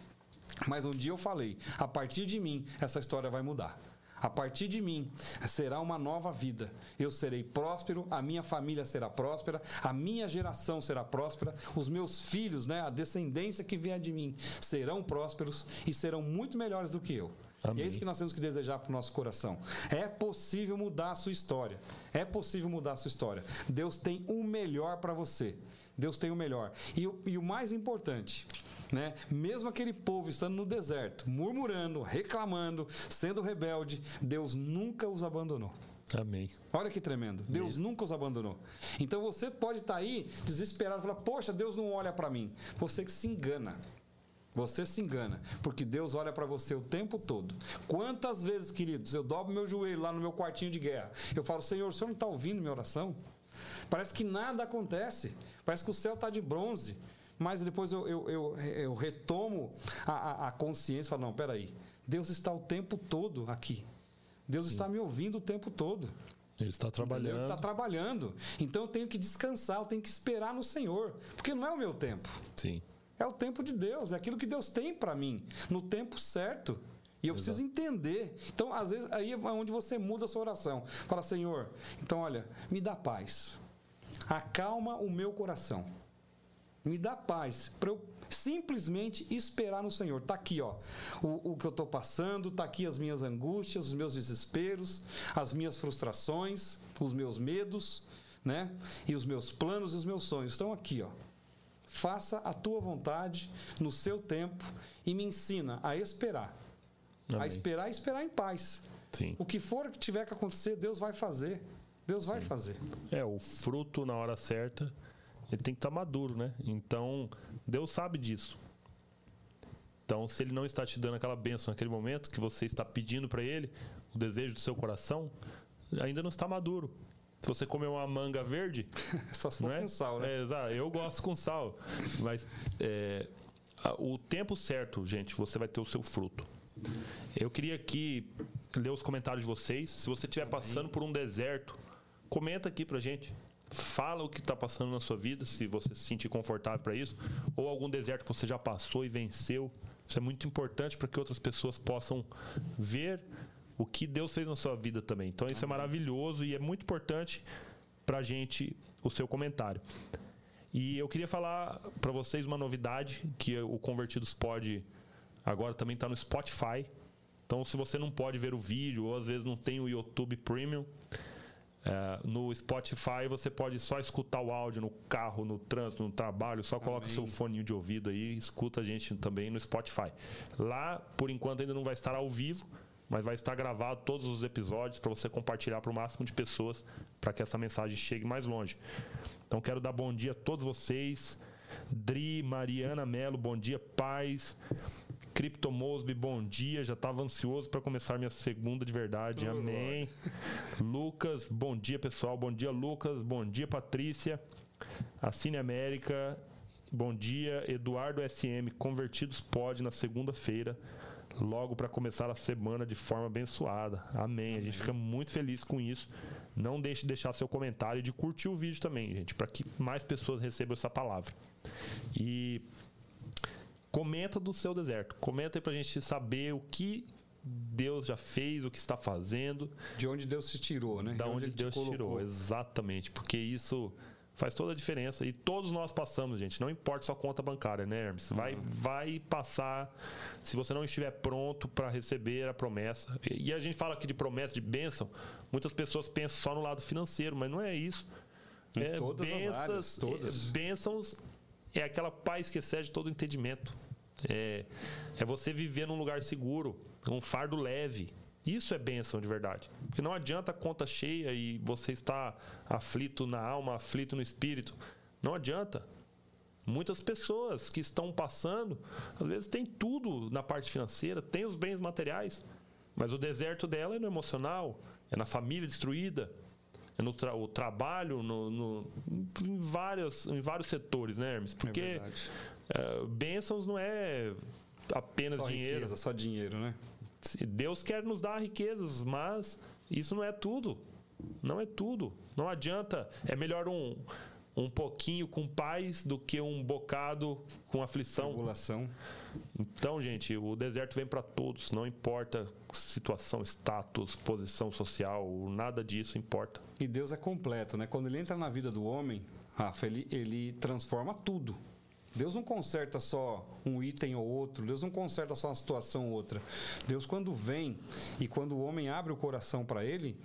Mas um dia eu falei: a partir de mim, essa história vai mudar. A partir de mim será uma nova vida. Eu serei próspero, a minha família será próspera, a minha geração será próspera, os meus filhos, né, a descendência que vier de mim, serão prósperos e serão muito melhores do que eu. Amém. E é isso que nós temos que desejar para o nosso coração. É possível mudar a sua história. É possível mudar a sua história. Deus tem o melhor para você. Deus tem o melhor. E, e o mais importante, né? Mesmo aquele povo estando no deserto, murmurando, reclamando, sendo rebelde, Deus nunca os abandonou. Amém. Olha que tremendo. Deus Isso. nunca os abandonou. Então você pode estar tá aí desesperado, falar: "Poxa, Deus não olha para mim". Você que se engana. Você se engana, porque Deus olha para você o tempo todo. Quantas vezes, queridos, eu dobro meu joelho lá no meu quartinho de guerra. Eu falo: "Senhor, o Senhor não está ouvindo minha oração?" Parece que nada acontece. Parece que o céu está de bronze. Mas depois eu, eu, eu, eu retomo a, a, consciência e falo, não, peraí, Deus está o tempo todo aqui. Deus Sim. está me ouvindo o tempo todo. Ele está trabalhando. Ele está trabalhando. Então eu tenho que descansar, eu tenho que esperar no Senhor. Porque não é o meu tempo. Sim. É o tempo de Deus, é aquilo que Deus tem para mim, no tempo certo. E eu Exato. preciso entender. Então, às vezes, aí é onde você muda a sua oração. Fala, Senhor, então olha, me dá paz. Acalma o meu coração me dá paz para eu simplesmente esperar no Senhor. Tá aqui, ó, o, o que eu estou passando, tá aqui as minhas angústias, os meus desesperos, as minhas frustrações, os meus medos, né? E os meus planos e os meus sonhos estão aqui, ó. Faça a tua vontade no seu tempo e me ensina a esperar. Amém. A esperar e esperar em paz. Sim. O que for que tiver que acontecer, Deus vai fazer. Deus Sim. vai fazer. É, o fruto na hora certa ele tem que estar tá maduro, né? Então, Deus sabe disso. Então, se ele não está te dando aquela bênção naquele momento que você está pedindo para ele, o desejo do seu coração, ainda não está maduro. Se você comer uma manga verde. Só se for é? com sal, né? É, exato. Eu gosto com sal. Mas é, o tempo certo, gente, você vai ter o seu fruto. Eu queria aqui ler os comentários de vocês. Se você estiver passando por um deserto, comenta aqui pra gente. Fala o que está passando na sua vida, se você se sentir confortável para isso, ou algum deserto que você já passou e venceu. Isso é muito importante para que outras pessoas possam ver o que Deus fez na sua vida também. Então isso é maravilhoso e é muito importante para a gente o seu comentário. E eu queria falar para vocês uma novidade que o Convertidos pode agora também está no Spotify. Então, se você não pode ver o vídeo ou às vezes não tem o YouTube Premium, é, no Spotify você pode só escutar o áudio no carro, no trânsito, no trabalho, só coloca Amém. seu fone de ouvido aí e escuta a gente também no Spotify. Lá, por enquanto, ainda não vai estar ao vivo, mas vai estar gravado todos os episódios para você compartilhar para o máximo de pessoas para que essa mensagem chegue mais longe. Então quero dar bom dia a todos vocês. Dri, Mariana Melo, bom dia, paz. Crypto Mosby, bom dia. Já estava ansioso para começar minha segunda de verdade. Amém. Lucas, bom dia, pessoal. Bom dia, Lucas. Bom dia, Patrícia. Assine América. Bom dia, Eduardo SM. Convertidos pode na segunda-feira, logo para começar a semana de forma abençoada. Amém. A gente fica muito feliz com isso. Não deixe de deixar seu comentário e de curtir o vídeo também, gente, para que mais pessoas recebam essa palavra. E Comenta do seu deserto. Comenta aí pra gente saber o que Deus já fez, o que está fazendo. De onde Deus se tirou, né? Da onde, onde Deus te tirou, exatamente. Porque isso faz toda a diferença. E todos nós passamos, gente. Não importa sua conta bancária, né, Hermes? Vai, uhum. vai passar se você não estiver pronto para receber a promessa. E a gente fala aqui de promessa, de bênção. Muitas pessoas pensam só no lado financeiro, mas não é isso. Em é, todas bênçãos, as áreas, todas. É, bênçãos é aquela paz que excede todo entendimento. É, é você viver num lugar seguro, um fardo leve. Isso é bênção de verdade. Porque não adianta a conta cheia e você está aflito na alma, aflito no espírito. Não adianta. Muitas pessoas que estão passando, às vezes tem tudo na parte financeira, tem os bens materiais, mas o deserto dela é no emocional, é na família destruída, é no tra o trabalho, no, no, em, vários, em vários setores, né, Hermes? Porque é é, bênçãos não é apenas só dinheiro. Riqueza, só dinheiro, né? Deus quer nos dar riquezas, mas isso não é tudo. Não é tudo. Não adianta. É melhor um, um pouquinho com paz do que um bocado com aflição. Tribulação. Então, gente, o deserto vem para todos. Não importa situação, status, posição social, nada disso importa. E Deus é completo, né? Quando ele entra na vida do homem, Rafa, ele, ele transforma tudo. Deus não conserta só um item ou outro, Deus não conserta só uma situação ou outra. Deus, quando vem e quando o homem abre o coração para ele,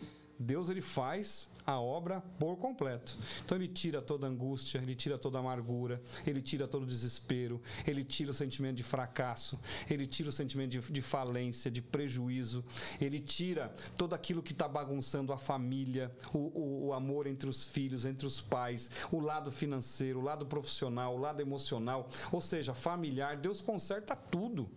Deus ele faz a obra por completo. Então ele tira toda angústia, ele tira toda amargura, ele tira todo desespero, ele tira o sentimento de fracasso, ele tira o sentimento de, de falência, de prejuízo, ele tira todo aquilo que está bagunçando a família, o, o, o amor entre os filhos, entre os pais, o lado financeiro, o lado profissional, o lado emocional, ou seja, familiar. Deus conserta tudo.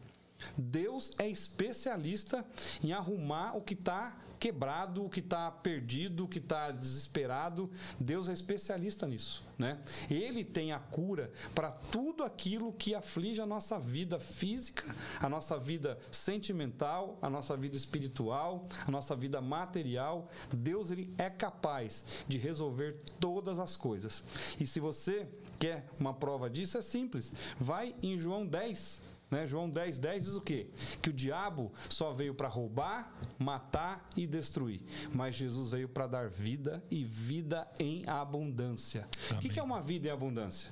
Deus é especialista em arrumar o que está quebrado, o que está perdido, o que está desesperado. Deus é especialista nisso, né? Ele tem a cura para tudo aquilo que aflige a nossa vida física, a nossa vida sentimental, a nossa vida espiritual, a nossa vida material. Deus ele é capaz de resolver todas as coisas. E se você quer uma prova disso, é simples. Vai em João 10, né? João 10, 10 diz o quê? Que o diabo só veio para roubar, matar e destruir. Mas Jesus veio para dar vida e vida em abundância. O que, que é uma vida em abundância?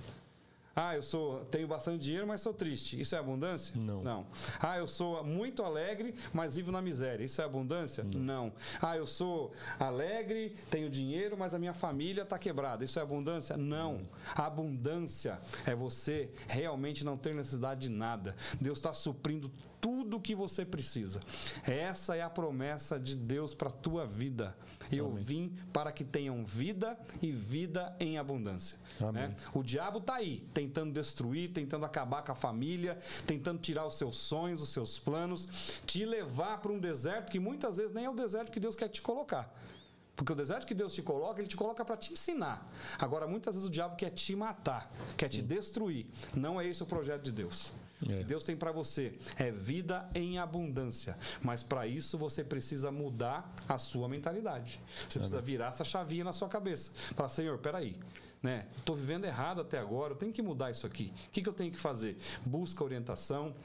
Ah, eu sou tenho bastante dinheiro, mas sou triste. Isso é abundância? Não. Não. Ah, eu sou muito alegre, mas vivo na miséria. Isso é abundância? Não. Não. Ah, eu sou alegre, tenho dinheiro, mas a minha família está quebrada. Isso é abundância? Não. não. A abundância é você realmente não ter necessidade de nada. Deus está suprindo tudo o que você precisa. Essa é a promessa de Deus para a tua vida. Eu Amém. vim para que tenham vida e vida em abundância. Né? O diabo está aí, tentando destruir, tentando acabar com a família, tentando tirar os seus sonhos, os seus planos, te levar para um deserto que muitas vezes nem é o deserto que Deus quer te colocar. Porque o deserto que Deus te coloca, ele te coloca para te ensinar. Agora, muitas vezes o diabo quer te matar, quer Sim. te destruir. Não é esse o projeto de Deus. É. Deus tem para você é vida em abundância, mas para isso você precisa mudar a sua mentalidade. Você precisa virar essa chavinha na sua cabeça. Falar, Senhor, peraí, né? Estou vivendo errado até agora, eu tenho que mudar isso aqui. O que, que eu tenho que fazer? Busca orientação,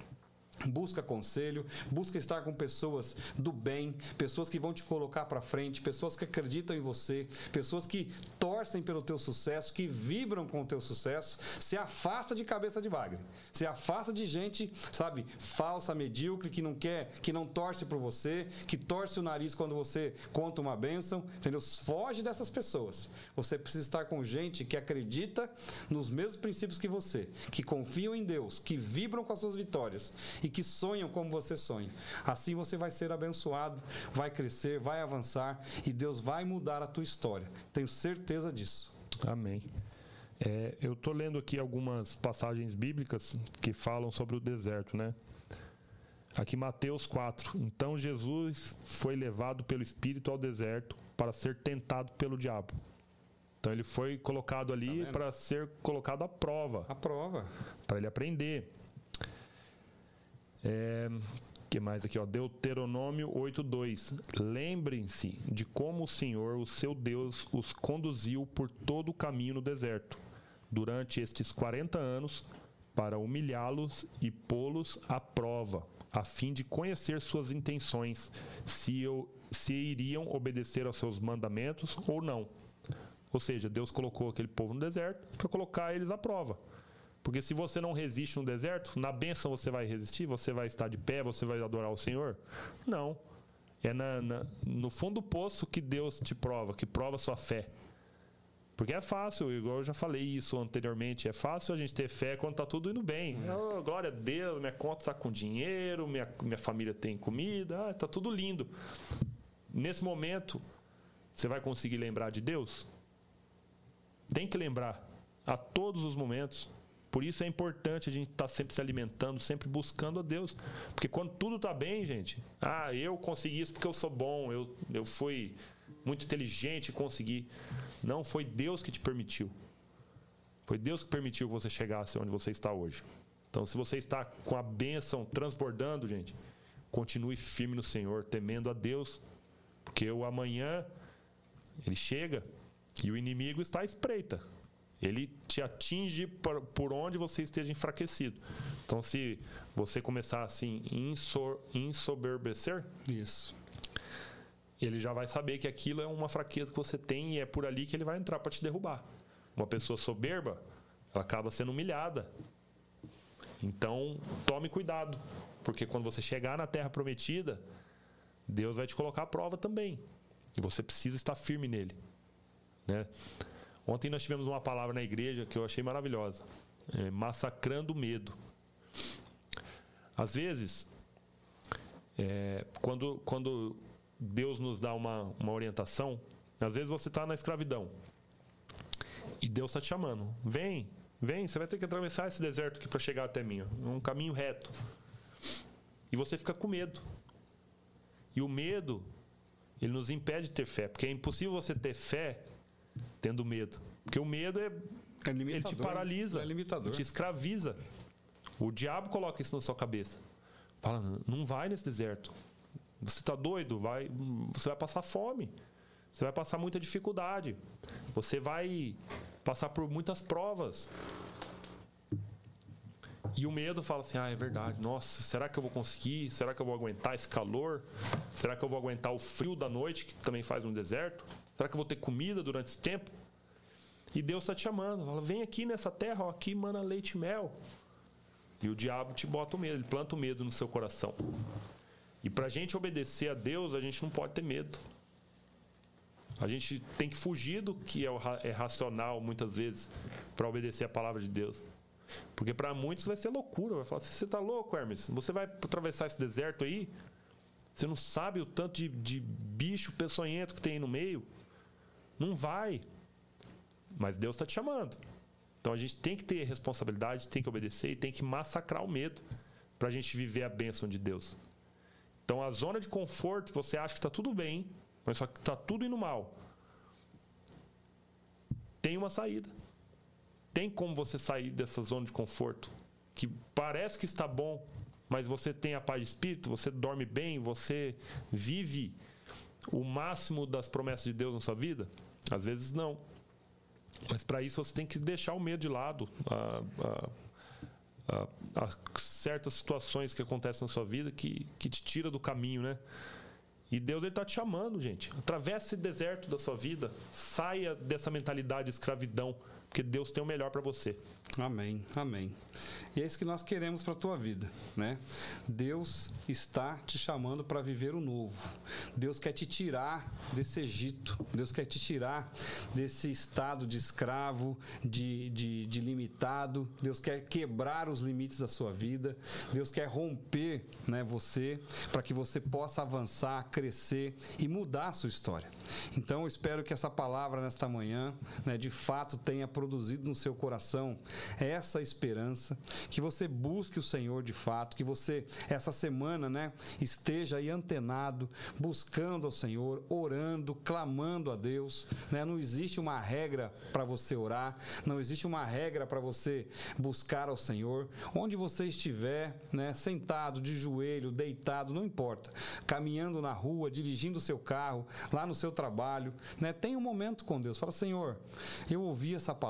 Busca conselho, busca estar com pessoas do bem, pessoas que vão te colocar para frente, pessoas que acreditam em você, pessoas que torcem pelo teu sucesso, que vibram com o teu sucesso. Se afasta de cabeça de bagre. Se afasta de gente, sabe, falsa, medíocre, que não quer, que não torce por você, que torce o nariz quando você conta uma bênção, entendeu? Foge dessas pessoas. Você precisa estar com gente que acredita nos mesmos princípios que você, que confiam em Deus, que vibram com as suas vitórias e que sonham como você sonha. Assim você vai ser abençoado, vai crescer, vai avançar e Deus vai mudar a tua história. Tenho certeza disso. Amém. É, eu estou lendo aqui algumas passagens bíblicas que falam sobre o deserto, né? Aqui Mateus 4. Então Jesus foi levado pelo Espírito ao deserto para ser tentado pelo diabo. Então ele foi colocado ali tá para ser colocado à prova. À prova. Para ele aprender. É, que mais aqui, ó? Deuteronômio 8:2. Lembrem-se de como o Senhor, o seu Deus, os conduziu por todo o caminho no deserto durante estes 40 anos para humilhá-los e pô-los à prova, a fim de conhecer suas intenções, se, eu, se iriam obedecer aos seus mandamentos ou não. Ou seja, Deus colocou aquele povo no deserto para colocar eles à prova. Porque se você não resiste no deserto, na bênção você vai resistir? Você vai estar de pé? Você vai adorar o Senhor? Não. É na, na, no fundo do poço que Deus te prova, que prova a sua fé. Porque é fácil, igual eu já falei isso anteriormente, é fácil a gente ter fé quando está tudo indo bem. Oh, glória a Deus, minha conta está com dinheiro, minha, minha família tem comida, está ah, tudo lindo. Nesse momento, você vai conseguir lembrar de Deus? Tem que lembrar a todos os momentos. Por isso é importante a gente estar tá sempre se alimentando, sempre buscando a Deus. Porque quando tudo está bem, gente, ah, eu consegui isso porque eu sou bom, eu, eu fui muito inteligente e consegui. Não, foi Deus que te permitiu. Foi Deus que permitiu que você chegasse onde você está hoje. Então, se você está com a bênção transbordando, gente, continue firme no Senhor, temendo a Deus, porque o amanhã ele chega e o inimigo está à espreita. Ele te atinge por, onde você esteja enfraquecido. Então, se você começar assim, insor, insoberbecer, isso. Ele já vai saber que aquilo é uma fraqueza que você tem e é por ali que ele vai entrar para te derrubar. Uma pessoa soberba, ela acaba sendo humilhada. Então, tome cuidado, porque quando você chegar na terra prometida, Deus vai te colocar à prova também. E você precisa estar firme nele, né? Ontem nós tivemos uma palavra na igreja que eu achei maravilhosa: é, massacrando o medo. Às vezes, é, quando, quando Deus nos dá uma, uma orientação, às vezes você está na escravidão e Deus está te chamando: vem, vem, você vai ter que atravessar esse deserto aqui para chegar até mim, um caminho reto. E você fica com medo. E o medo, ele nos impede de ter fé, porque é impossível você ter fé tendo medo. Porque o medo é. é ele te paralisa. É limitador. Te escraviza. O diabo coloca isso na sua cabeça. Fala, não vai nesse deserto. Você está doido? Vai, você vai passar fome. Você vai passar muita dificuldade. Você vai passar por muitas provas. E o medo fala assim: ah, é verdade. Nossa, será que eu vou conseguir? Será que eu vou aguentar esse calor? Será que eu vou aguentar o frio da noite, que também faz no deserto? Será que eu vou ter comida durante esse tempo? E Deus está te chamando. Fala, vem aqui nessa terra, ó, aqui mana leite e mel. E o diabo te bota o medo, ele planta o medo no seu coração. E para a gente obedecer a Deus, a gente não pode ter medo. A gente tem que fugir do que é, é racional, muitas vezes, para obedecer a palavra de Deus. Porque para muitos vai ser loucura. Vai falar assim: você está louco, Hermes? Você vai atravessar esse deserto aí? Você não sabe o tanto de, de bicho peçonhento que tem aí no meio? Não vai. Mas Deus está te chamando. Então a gente tem que ter responsabilidade, tem que obedecer e tem que massacrar o medo para a gente viver a bênção de Deus. Então a zona de conforto você acha que está tudo bem, mas só que está tudo indo mal, tem uma saída. Tem como você sair dessa zona de conforto. que parece que está bom, mas você tem a paz de espírito, você dorme bem, você vive o máximo das promessas de Deus na sua vida? Às vezes não. Mas para isso você tem que deixar o medo de lado. A, a, a, certas situações que acontecem na sua vida que, que te tira do caminho, né? E Deus está te chamando, gente. Atravesse esse deserto da sua vida. Saia dessa mentalidade de escravidão, porque Deus tem o melhor para você. Amém, amém. E é isso que nós queremos para a tua vida, né? Deus está te chamando para viver o novo. Deus quer te tirar desse Egito. Deus quer te tirar desse estado de escravo, de, de, de limitado. Deus quer quebrar os limites da sua vida. Deus quer romper né, você para que você possa avançar, crescer e mudar a sua história. Então, eu espero que essa palavra nesta manhã, né, de fato, tenha produzido no seu coração essa esperança, que você busque o Senhor de fato, que você essa semana, né, esteja aí antenado, buscando ao Senhor, orando, clamando a Deus, né? Não existe uma regra para você orar, não existe uma regra para você buscar ao Senhor. Onde você estiver, né, sentado, de joelho, deitado, não importa, caminhando na rua, dirigindo o seu carro, lá no seu trabalho, né? Tem um momento com Deus. Fala, Senhor, eu ouvi essa palavra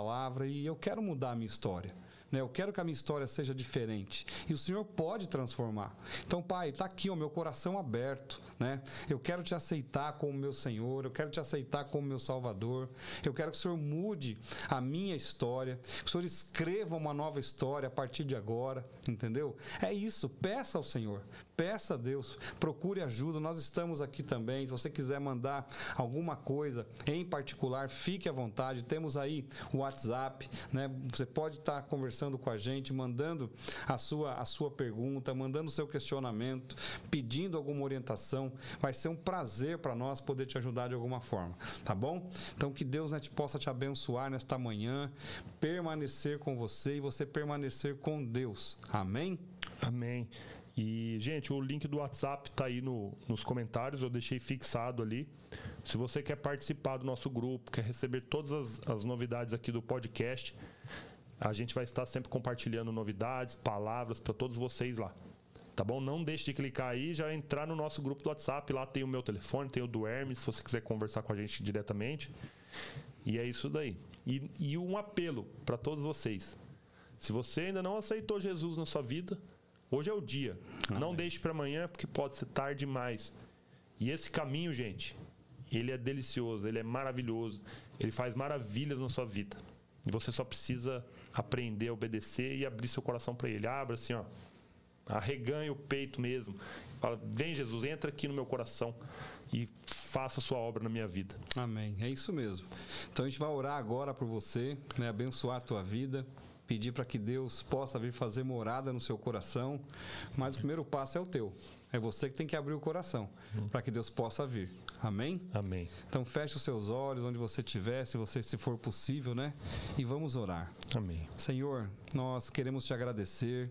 e eu quero mudar a minha história. Né? Eu quero que a minha história seja diferente. E o Senhor pode transformar. Então, Pai, está aqui o meu coração aberto. Né? Eu quero te aceitar como meu Senhor, eu quero te aceitar como meu Salvador. Eu quero que o Senhor mude a minha história, que o Senhor escreva uma nova história a partir de agora, entendeu? É isso, peça ao Senhor, peça a Deus, procure ajuda. Nós estamos aqui também. Se você quiser mandar alguma coisa em particular, fique à vontade. Temos aí o WhatsApp, né? Você pode estar conversando com a gente, mandando a sua, a sua pergunta, mandando o seu questionamento, pedindo alguma orientação vai ser um prazer para nós poder te ajudar de alguma forma, tá bom? Então, que Deus né, te possa te abençoar nesta manhã, permanecer com você e você permanecer com Deus. Amém? Amém. E, gente, o link do WhatsApp tá aí no, nos comentários, eu deixei fixado ali. Se você quer participar do nosso grupo, quer receber todas as, as novidades aqui do podcast, a gente vai estar sempre compartilhando novidades, palavras para todos vocês lá. Tá bom? Não deixe de clicar aí já entrar no nosso grupo do WhatsApp. Lá tem o meu telefone, tem o do Hermes, se você quiser conversar com a gente diretamente. E é isso daí. E, e um apelo para todos vocês. Se você ainda não aceitou Jesus na sua vida, hoje é o dia. Não deixe para amanhã, porque pode ser tarde demais. E esse caminho, gente, ele é delicioso, ele é maravilhoso, ele faz maravilhas na sua vida. E você só precisa aprender a obedecer e abrir seu coração para ele. Abra assim, ó arreganha o peito mesmo. Fala, vem Jesus, entra aqui no meu coração e faça a sua obra na minha vida. Amém. É isso mesmo. Então a gente vai orar agora por você, né? abençoar a tua vida, pedir para que Deus possa vir fazer morada no seu coração. Mas o primeiro passo é o teu. É você que tem que abrir o coração uhum. para que Deus possa vir. Amém? Amém. Então feche os seus olhos onde você estiver, se você se for possível, né? E vamos orar. Amém. Senhor, nós queremos te agradecer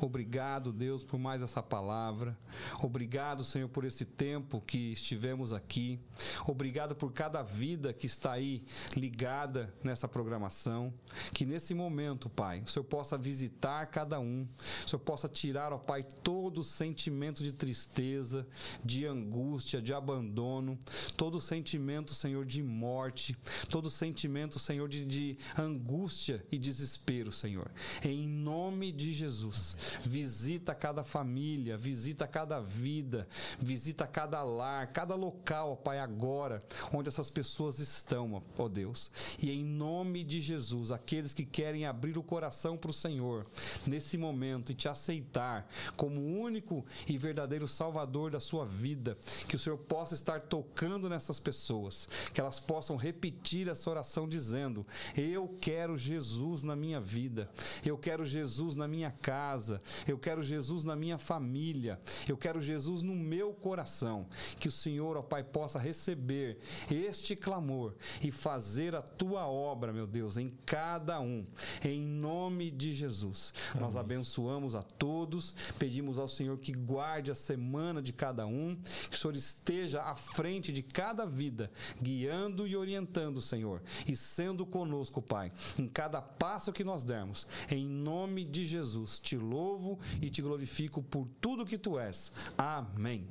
Obrigado, Deus, por mais essa palavra. Obrigado, Senhor, por esse tempo que estivemos aqui. Obrigado por cada vida que está aí ligada nessa programação. Que nesse momento, Pai, o Senhor possa visitar cada um. O Senhor possa tirar, ó Pai, todo o sentimento de tristeza, de angústia, de abandono, todo o sentimento, Senhor, de morte, todo o sentimento, Senhor, de, de angústia e desespero, Senhor. Em nome de Jesus. Visita cada família, visita cada vida, visita cada lar, cada local, ó Pai, agora, onde essas pessoas estão, ó Deus. E em nome de Jesus, aqueles que querem abrir o coração para o Senhor nesse momento e te aceitar como único e verdadeiro Salvador da sua vida, que o Senhor possa estar tocando nessas pessoas, que elas possam repetir essa oração dizendo: Eu quero Jesus na minha vida, eu quero Jesus na minha casa eu quero Jesus na minha família, eu quero Jesus no meu coração. Que o Senhor, ó Pai, possa receber este clamor e fazer a tua obra, meu Deus, em cada um, em nome de Jesus. Amém. Nós abençoamos a todos, pedimos ao Senhor que guarde guarde a semana de cada um, que o Senhor esteja à frente de cada vida, guiando e orientando, Senhor, e sendo conosco, Pai, em cada passo que nós dermos. Em nome de Jesus, te louvo e te glorifico por tudo que tu és. Amém.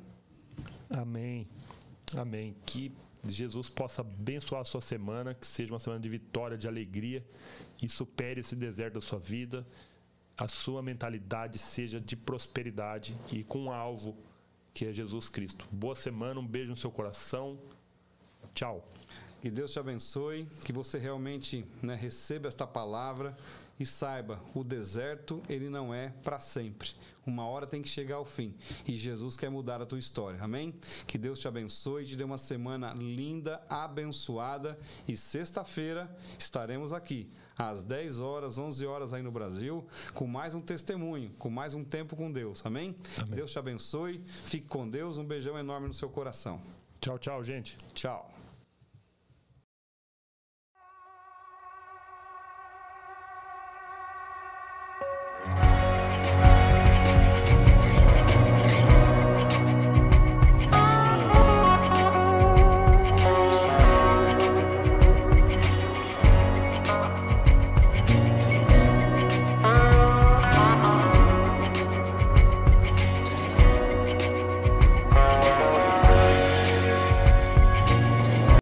Amém. Amém. Que Jesus possa abençoar a sua semana, que seja uma semana de vitória, de alegria e supere esse deserto da sua vida. A sua mentalidade seja de prosperidade e com um alvo que é Jesus Cristo. Boa semana, um beijo no seu coração. Tchau. Que Deus te abençoe, que você realmente né, receba esta palavra e saiba, o deserto ele não é para sempre. Uma hora tem que chegar ao fim e Jesus quer mudar a tua história. Amém? Que Deus te abençoe, te dê uma semana linda, abençoada e sexta-feira estaremos aqui às 10 horas, 11 horas aí no Brasil, com mais um testemunho, com mais um tempo com Deus. Amém? Amém. Deus te abençoe. Fique com Deus. Um beijão enorme no seu coração. Tchau, tchau, gente. Tchau.